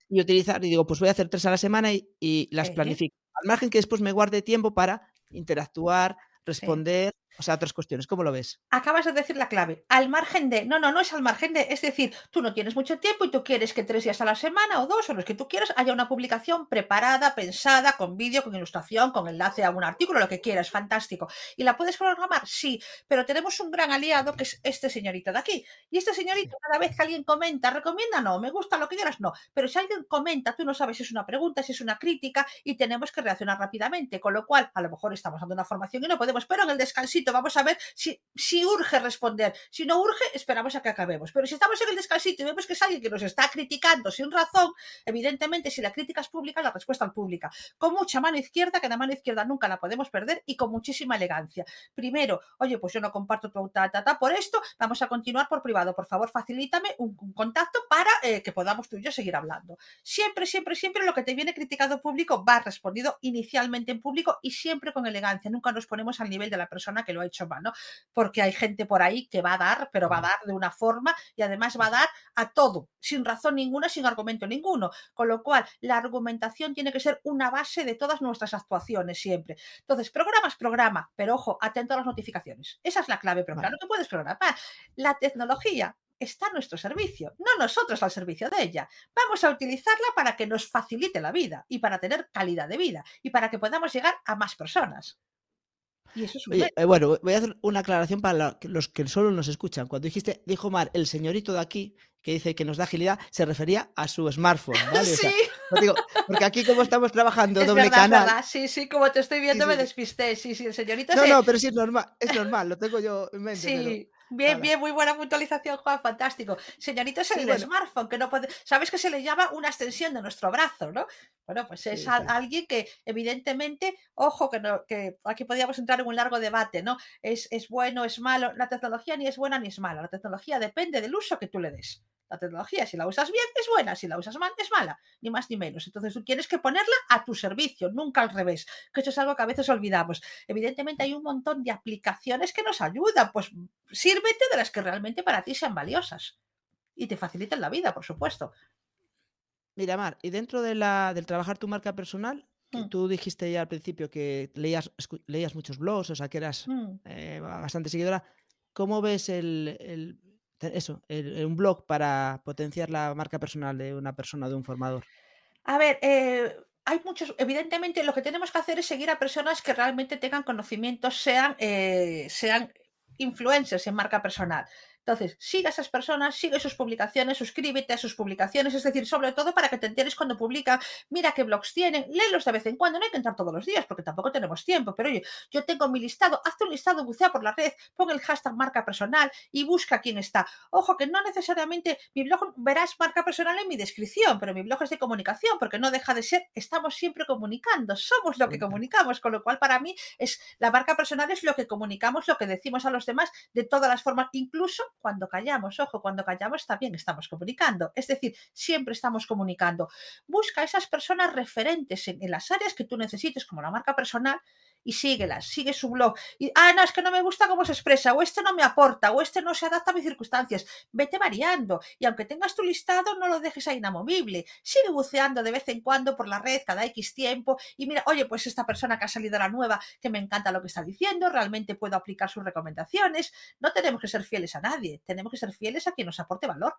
y utilizar, y digo, pues voy a hacer tres a la semana y las planifico al margen que después me guarde tiempo para interactuar, responder O sea, otras cuestiones, ¿cómo lo ves? Acabas de decir la clave. Al margen de. No, no, no es al margen de. Es decir, tú no tienes mucho tiempo y tú quieres que tres días a la semana o dos o los que tú quieras haya una publicación preparada, pensada, con vídeo, con ilustración, con enlace a un artículo, lo que quieras, fantástico. ¿Y la puedes programar? Sí, pero tenemos un gran aliado que es este señorito de aquí. Y este señorito, cada vez que alguien comenta, recomienda, no, me gusta lo que quieras, no. Pero si alguien comenta, tú no sabes si es una pregunta, si es una crítica y tenemos que reaccionar rápidamente. Con lo cual, a lo mejor estamos dando una formación y no podemos, pero en el descansito vamos a ver si si, urge responder. Si no urge, esperamos a que acabemos. Pero si estamos en el descansito y vemos que es alguien que nos está criticando sin razón, evidentemente, si la crítica es pública, la respuesta es pública. Con mucha mano izquierda, que la mano izquierda nunca la podemos perder y con muchísima elegancia. Primero, oye, pues yo no comparto tu ta, por esto, vamos a continuar por privado. Por favor, facilítame un, contacto para eh, que podamos tú y yo seguir hablando. Siempre, siempre, siempre lo que te viene criticado público va respondido inicialmente en público y siempre con elegancia. Nunca nos ponemos al nivel de la persona que lo ha hecho mal, ¿no? porque hay gente por ahí que va a dar, pero va a dar de una forma y además va a dar a todo, sin razón ninguna, sin argumento ninguno. Con lo cual, la argumentación tiene que ser una base de todas nuestras actuaciones siempre. Entonces, programa es programa, pero ojo, atento a las notificaciones. Esa es la clave, pero claro que puedes programar. La tecnología está a nuestro servicio, no nosotros al servicio de ella. Vamos a utilizarla para que nos facilite la vida y para tener calidad de vida y para que podamos llegar a más personas. Eh, bueno, voy a hacer una aclaración para los que solo nos escuchan. Cuando dijiste, dijo Mar, el señorito de aquí, que dice que nos da agilidad, se refería a su smartphone, [LAUGHS] ¿vale? Sí. porque aquí como estamos trabajando [LAUGHS] doble canal. Sí, sí, como te estoy viendo me despisté. Sí, sí, el señorito. No, no, pero sí es normal, es normal, lo tengo yo en mente. Sí. Bien, bien, muy buena puntualización, Juan, fantástico. Señorito es el smartphone, que no puede. Sabes que se le llama una extensión de nuestro brazo, ¿no? Bueno, pues es alguien que, evidentemente, ojo, que, no, que aquí podríamos entrar en un largo debate, ¿no? Es, es bueno, es malo. La tecnología ni es buena ni es mala. La tecnología depende del uso que tú le des. La tecnología, si la usas bien, es buena, si la usas mal, es mala, ni más ni menos. Entonces tú tienes que ponerla a tu servicio, nunca al revés, que eso es algo que a veces olvidamos. Evidentemente hay un montón de aplicaciones que nos ayudan, pues sírvete de las que realmente para ti sean valiosas y te faciliten la vida, por supuesto. Mira, Mar, y dentro de la, del trabajar tu marca personal, mm. tú dijiste ya al principio que leías, leías muchos blogs, o sea que eras mm. eh, bastante seguidora. ¿Cómo ves el eso, un blog para potenciar la marca personal de una persona, de un formador? A ver, eh, hay muchos, evidentemente lo que tenemos que hacer es seguir a personas que realmente tengan conocimientos, sean, eh, sean influencers en marca personal. Entonces, siga a esas personas, sigue sus publicaciones, suscríbete a sus publicaciones, es decir, sobre todo para que te enteres cuando publica, mira qué blogs tienen, léelos de vez en cuando, no hay que entrar todos los días porque tampoco tenemos tiempo, pero oye, yo tengo mi listado, hazte un listado, bucea por la red, pon el hashtag marca personal y busca quién está. Ojo, que no necesariamente mi blog verás marca personal en mi descripción, pero mi blog es de comunicación porque no deja de ser, estamos siempre comunicando, somos lo que comunicamos, con lo cual para mí es la marca personal es lo que comunicamos, lo que decimos a los demás de todas las formas, incluso cuando callamos, ojo, cuando callamos también estamos comunicando, es decir, siempre estamos comunicando. Busca esas personas referentes en, en las áreas que tú necesites, como la marca personal, y síguelas, sigue su blog. Y, ah, no, es que no me gusta cómo se expresa, o este no me aporta, o este no se adapta a mis circunstancias. Vete variando. Y aunque tengas tu listado, no lo dejes ahí inamovible. Sigue buceando de vez en cuando por la red, cada X tiempo. Y mira, oye, pues esta persona que ha salido a la nueva, que me encanta lo que está diciendo, realmente puedo aplicar sus recomendaciones. No tenemos que ser fieles a nadie, tenemos que ser fieles a quien nos aporte valor.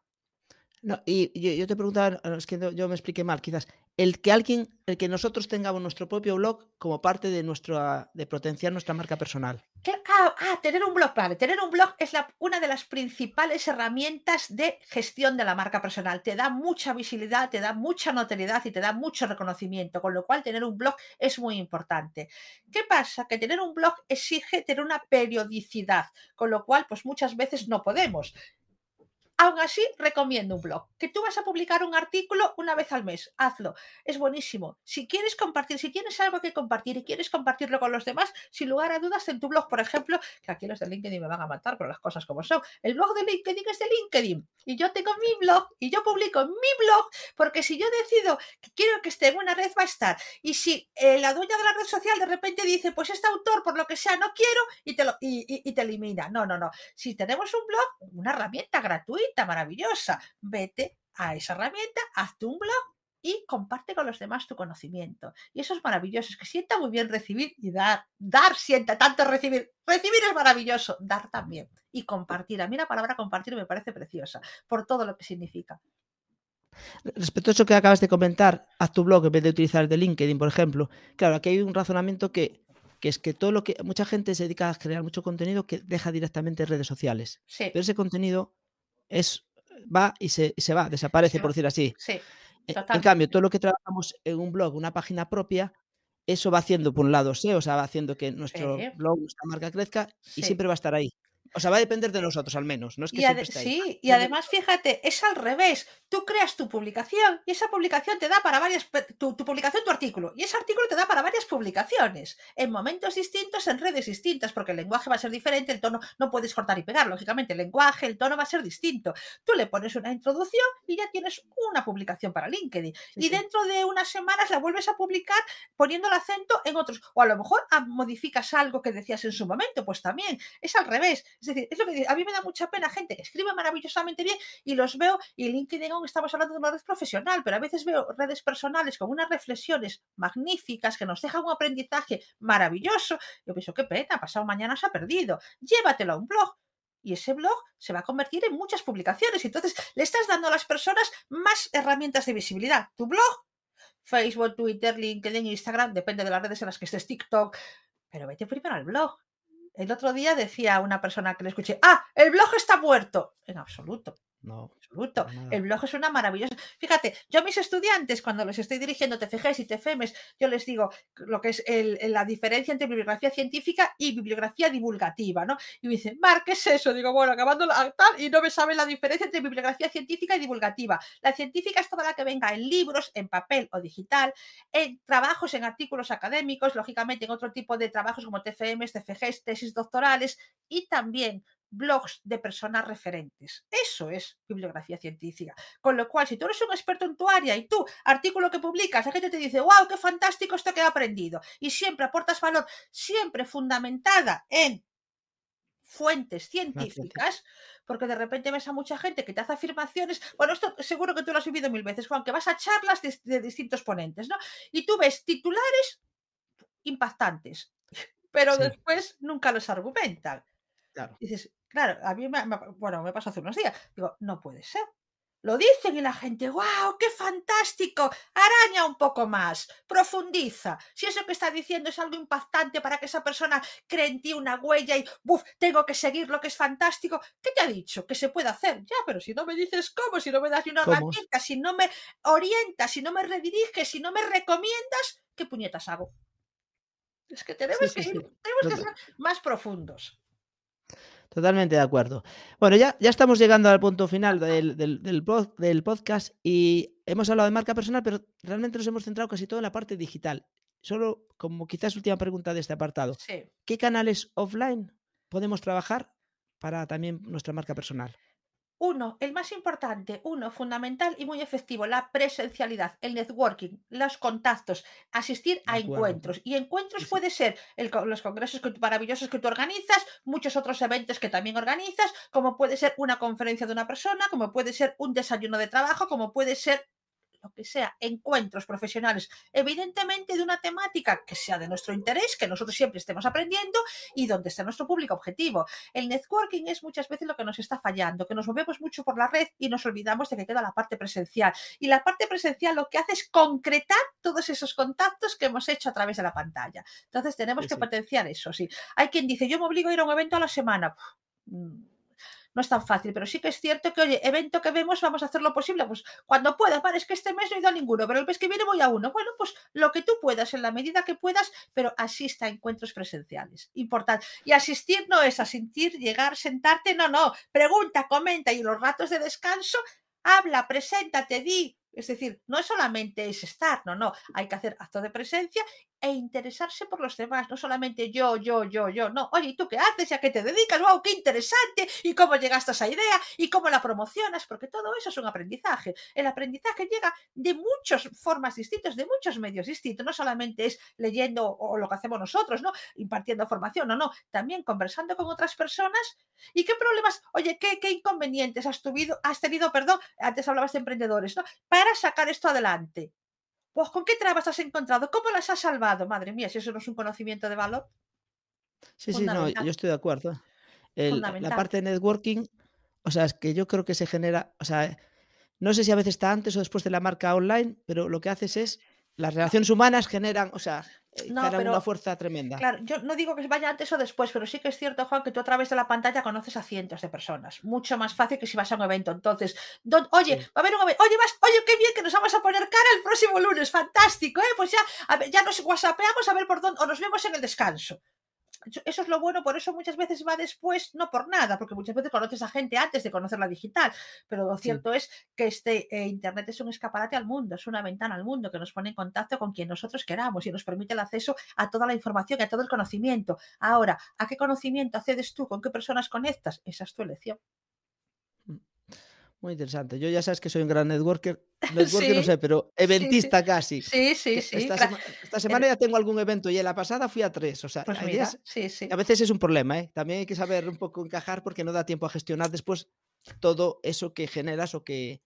No, y yo, te preguntaba, es que yo me expliqué mal, quizás, el que alguien, el que nosotros tengamos nuestro propio blog como parte de nuestro, de potenciar nuestra marca personal. Ah, ah, tener un blog, vale, tener un blog es una de las principales herramientas de gestión de la marca personal. Te da mucha visibilidad, te da mucha notoriedad y te da mucho reconocimiento, con lo cual tener un blog es muy importante. ¿Qué pasa? Que tener un blog exige tener una periodicidad, con lo cual, pues muchas veces no podemos. Aún así, recomiendo un blog. Que tú vas a publicar un artículo una vez al mes, hazlo. Es buenísimo. Si quieres compartir, si tienes algo que compartir y quieres compartirlo con los demás, sin lugar a dudas, en tu blog, por ejemplo, que aquí los de LinkedIn me van a matar por las cosas como son. El blog de LinkedIn es de LinkedIn y yo tengo mi blog y yo publico mi blog porque si yo decido que quiero que esté en una red va a estar y si eh, la dueña de la red social de repente dice, pues este autor por lo que sea no quiero y te, lo, y te elimina. No, no, no. Si tenemos un blog, una herramienta gratuita, maravillosa. Vete a esa herramienta, hazte un blog y comparte con los demás tu conocimiento. Y eso es maravilloso, es que sienta muy bien recibir y dar. Dar sienta tanto recibir. Recibir es maravilloso, dar también. Y compartir. A mí la palabra compartir me parece preciosa por todo lo que significa. Respecto a eso que acabas de comentar, haz tu blog en vez de utilizar el de LinkedIn, por ejemplo. Claro, aquí hay un razonamiento que, que es que todo lo que mucha gente se dedica a crear mucho contenido que deja directamente en redes sociales. Sí, Pero ese contenido es va y se, y se va, desaparece, por decir así. sí, E- En cambio, todo lo que trabajamos en un blog, una página propia, eso va haciendo, por un lado, SEO, o sea, va haciendo que nuestro Sí, blog, nuestra marca crezca y sí. siempre va a estar ahí. O sea, va a depender de nosotros al menos, no es que Y siempre ahí. sí, y además fíjate, es al revés. Tú creas tu publicación y esa publicación te da para varias, tu, tu publicación, tu artículo, y ese artículo te da para varias publicaciones, en momentos distintos, en redes distintas, porque el lenguaje va a ser diferente, el tono no puedes cortar y pegar, lógicamente, el lenguaje, el tono va a ser distinto. Tú le pones una introducción y ya tienes una publicación para LinkedIn. Sí, y sí. dentro de unas semanas la vuelves a publicar poniendo el acento en otros. O a lo mejor ah, modificas algo que decías en su momento, pues también es al revés. Es decir, es lo que a mí me da mucha pena gente que escribe maravillosamente bien y los veo, y LinkedIn aún estamos hablando de una red profesional, pero a veces veo redes personales con unas reflexiones magníficas que nos dejan un aprendizaje maravilloso. Yo pienso, qué pena, pasado mañana se ha perdido. Llévatelo a un blog. Y ese blog se va a convertir en muchas publicaciones. Entonces, le estás dando a las personas más herramientas de visibilidad. Tu blog Facebook, Twitter, LinkedIn, Instagram, depende de las redes en las que estés, TikTok, pero vete primero al blog. El otro día decía una persona que le escuché, ah, el blog está muerto. En absoluto, No, absoluto. El blog es una maravillosa. Fíjate, yo a mis estudiantes, cuando les estoy dirigiendo TFGs y TFMs, yo les digo lo que es el- la diferencia entre bibliografía científica y bibliografía divulgativa, ¿no? Y me dicen, Mar, ¿qué es eso? Digo, bueno, acabando la tal, y no me saben la diferencia entre bibliografía científica y divulgativa. La científica es toda la que venga en libros, en papel o digital, en trabajos, en artículos académicos, lógicamente en otro tipo de trabajos como TFMs, TFGs, tesis doctorales y también blogs de personas referentes. Eso es bibliografía científica. Con lo cual, si tú eres un experto en tu área y tú, artículo que publicas, la gente te dice, wow, qué fantástico esto que he aprendido, y siempre aportas valor, siempre fundamentada en fuentes científicas, porque de repente ves a mucha gente que te hace afirmaciones, bueno, esto seguro que tú lo has vivido mil veces, Juan, que vas a charlas de, de distintos ponentes, ¿no? Y tú ves titulares impactantes, [LAUGHS] pero Sí. después nunca los argumentan. Claro. Dices, claro, a mí me, me- bueno, me pasó hace unos días. Digo, no puede ser. Lo dicen y la gente, wow, qué fantástico, araña un poco más, profundiza. Si eso que está diciendo es algo impactante para que esa persona cree en ti una huella y, buf, tengo que seguir lo que es fantástico, ¿qué te ha dicho? Que se puede hacer. Ya, pero si no me dices cómo, si no me das ni una herramienta, si no me orientas, si no me rediriges, si no me recomiendas, ¿qué puñetas hago? Es que tenemos sí, que sí. tenemos que ser más profundos. Totalmente de acuerdo. Bueno, ya, ya estamos llegando al punto final del, del, del pod- del podcast y hemos hablado de marca personal, pero realmente nos hemos centrado casi todo en la parte digital. Solo como quizás última pregunta de este apartado. Sí. ¿Qué canales offline podemos trabajar para también nuestra marca personal? Uno, el más importante, uno, fundamental y muy efectivo, la presencialidad, el networking, los contactos, asistir a encuentros. Y encuentros Sí, puede ser el los congresos que maravillosos que tú organizas, muchos otros eventos que también organizas, como puede ser una conferencia de una persona, como puede ser un desayuno de trabajo, como puede ser lo que sea, encuentros profesionales, evidentemente de una temática que sea de nuestro interés, que nosotros siempre estemos aprendiendo y donde esté nuestro público objetivo. El networking es muchas veces lo que nos está fallando, que nos movemos mucho por la red y nos olvidamos de que queda la parte presencial. Y la parte presencial lo que hace es concretar todos esos contactos que hemos hecho a través de la pantalla. Entonces tenemos Sí, que sí. potenciar eso. Sí. Hay quien dice, yo me obligo a ir a un evento a la semana. Mm, No es tan fácil, pero sí que es cierto que, oye, evento que vemos, vamos a hacer lo posible, pues cuando pueda, vale, es que este mes no he ido a ninguno, pero el mes que viene voy a uno. Bueno, pues lo que tú puedas, en la medida que puedas, pero asista a encuentros presenciales. Importante. Y asistir no es asistir, llegar, sentarte, no, no. Pregunta, comenta y en los ratos de descanso, habla, preséntate, di. Es decir, no solamente es estar, no, no. Hay que hacer acto de presencia e interesarse por los demás, no solamente yo, yo, yo, yo, no. Oye, ¿y tú qué haces? ¿Y a qué te dedicas? ¡Wow, qué interesante! ¿Y cómo llegaste a esa idea? ¿Y cómo la promocionas? Porque todo eso es un aprendizaje. El aprendizaje llega de muchas formas distintas, de muchos medios distintos. No solamente es leyendo o lo que hacemos nosotros, ¿no? Impartiendo formación, no, no. También conversando con otras personas. ¿Y qué problemas? Oye, ¿qué, qué inconvenientes has, tuvido, has tenido, perdón? Antes hablabas de emprendedores, ¿no? para sacar esto adelante. Pues, ¿con qué trabas has encontrado? ¿Cómo las has salvado? Madre mía, si eso no es un conocimiento de valor. Sí, sí, no, yo estoy de acuerdo. la parte de networking, o sea, es que yo creo que se genera, o sea, no sé si a veces está antes o después de la marca online, pero lo que haces es las relaciones humanas generan, o sea, eh, no, una fuerza tremenda. Claro, yo no digo que vaya antes o después, pero sí que es cierto, Juan, que tú a través de la pantalla conoces a cientos de personas. Mucho más fácil que si vas a un evento. Entonces, oye, va a haber un evento. Oye, vas, oye, qué bien que nos vamos a poner cara el próximo lunes. Fantástico, ¿eh? Pues ya, ya nos whatsappeamos a ver por dónde, o nos vemos en el descanso eso es lo bueno, por eso muchas veces va después, no por nada, porque muchas veces conoces a gente antes de conocer la digital, pero lo cierto es que este eh, Internet es un escaparate al mundo, es una ventana al mundo que nos pone en contacto con quien nosotros queramos y nos permite el acceso a toda la información y a todo el conocimiento. Ahora, ¿a qué conocimiento accedes tú? ¿Con qué personas conectas? Esa es tu elección. Muy interesante. Yo ya sabes que soy un gran networker. [LAUGHS] Networker no sé, pero eventista casi. Sí, sí, sí. Esta, semana ya tengo algún evento y en la pasada fui a tres. O sea, pues a veces es un problema, ¿eh? También hay que saber un poco encajar porque no da tiempo a gestionar después todo eso que generas o que.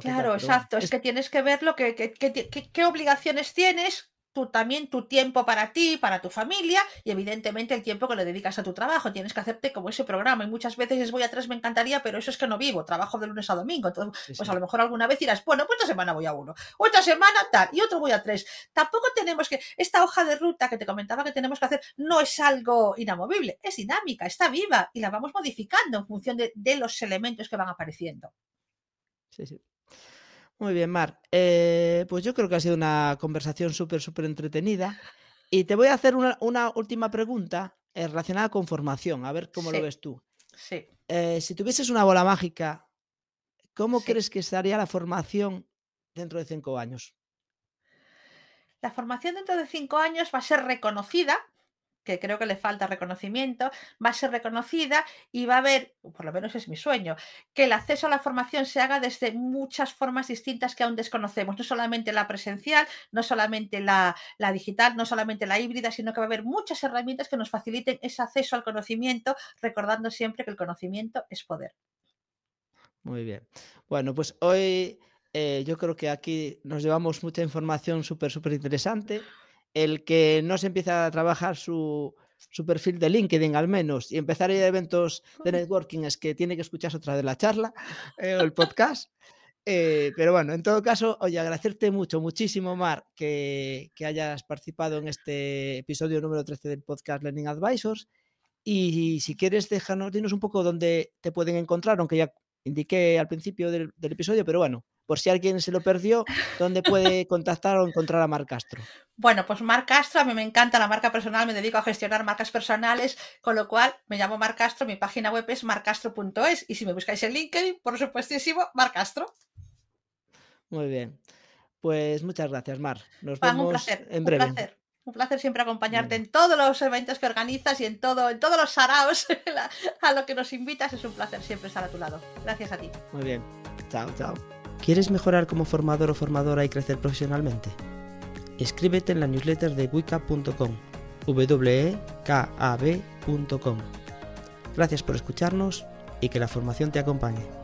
claro, exacto. Es... que tienes que ver lo que, qué obligaciones tienes, tú también tu tiempo para ti, para tu familia y evidentemente el tiempo que le dedicas a tu trabajo. Tienes que hacerte como ese programa y muchas veces voy a tres, me encantaría, pero eso es que no vivo, trabajo de lunes a domingo. Entonces, pues a lo mejor alguna vez dirás, bueno, pues esta semana voy a uno, otra semana tal y otro voy a tres. Tampoco tenemos que, esta hoja de ruta que te comentaba que tenemos que hacer no es algo inamovible, es dinámica, está viva y la vamos modificando en función de, de los elementos que van apareciendo. Sí, sí. Muy bien, Mar. Eh, pues yo creo que ha sido una conversación súper, súper entretenida. Y te voy a hacer una, última pregunta eh, relacionada con formación, a ver cómo lo ves tú. Sí. Eh, si tuvieses una bola mágica, ¿cómo crees que estaría la formación dentro de cinco años? La formación dentro de cinco años va a ser reconocida que creo que le falta reconocimiento, va a ser reconocida y va a haber, por lo menos es mi sueño, que el acceso a la formación se haga desde muchas formas distintas que aún desconocemos, no solamente la presencial, no solamente la, digital, no solamente la híbrida, sino que va a haber muchas herramientas que nos faciliten ese acceso al conocimiento, recordando siempre que el conocimiento es poder. Muy bien. Bueno, pues hoy eh, yo creo que aquí nos llevamos mucha información súper, súper interesante el que no se empieza a trabajar su, perfil de LinkedIn al menos y empezar a ir a eventos de networking es que tiene que escucharse otra de la charla [LAUGHS] eh, o el [LAUGHS] podcast. Eh, pero bueno, en todo caso, oye, agradecerte mucho, muchísimo, Mar, que, hayas participado en este episodio número 13 del podcast Learning Advisors. Y, si quieres, déjanos, dinos un poco dónde te pueden encontrar, aunque ya indiqué al principio del, del episodio, pero bueno, por si alguien se lo perdió, ¿dónde puede [LAUGHS] contactar o encontrar a Mar Castro? Bueno, pues Mar Castro, a mí me encanta la marca personal, me dedico a gestionar marcas personales, con lo cual me llamo Mar Castro, mi página web es marcastro.es y si me buscáis en LinkedIn, por supuestísimo, Mar Castro. Muy bien. Pues muchas gracias, Mar. Nos vemos en breve. Un placer. Un placer siempre acompañarte en todos los eventos que organizas y en todo, en todos los saraos [LAUGHS] a lo que nos invitas. Es un placer siempre estar a tu lado. Gracias a ti. Muy bien. Chao, chao. ¿Quieres mejorar como formador o formadora y crecer profesionalmente? Inscríbete en la newsletter de wicap.com, wekab.com. Gracias por escucharnos y que la formación te acompañe.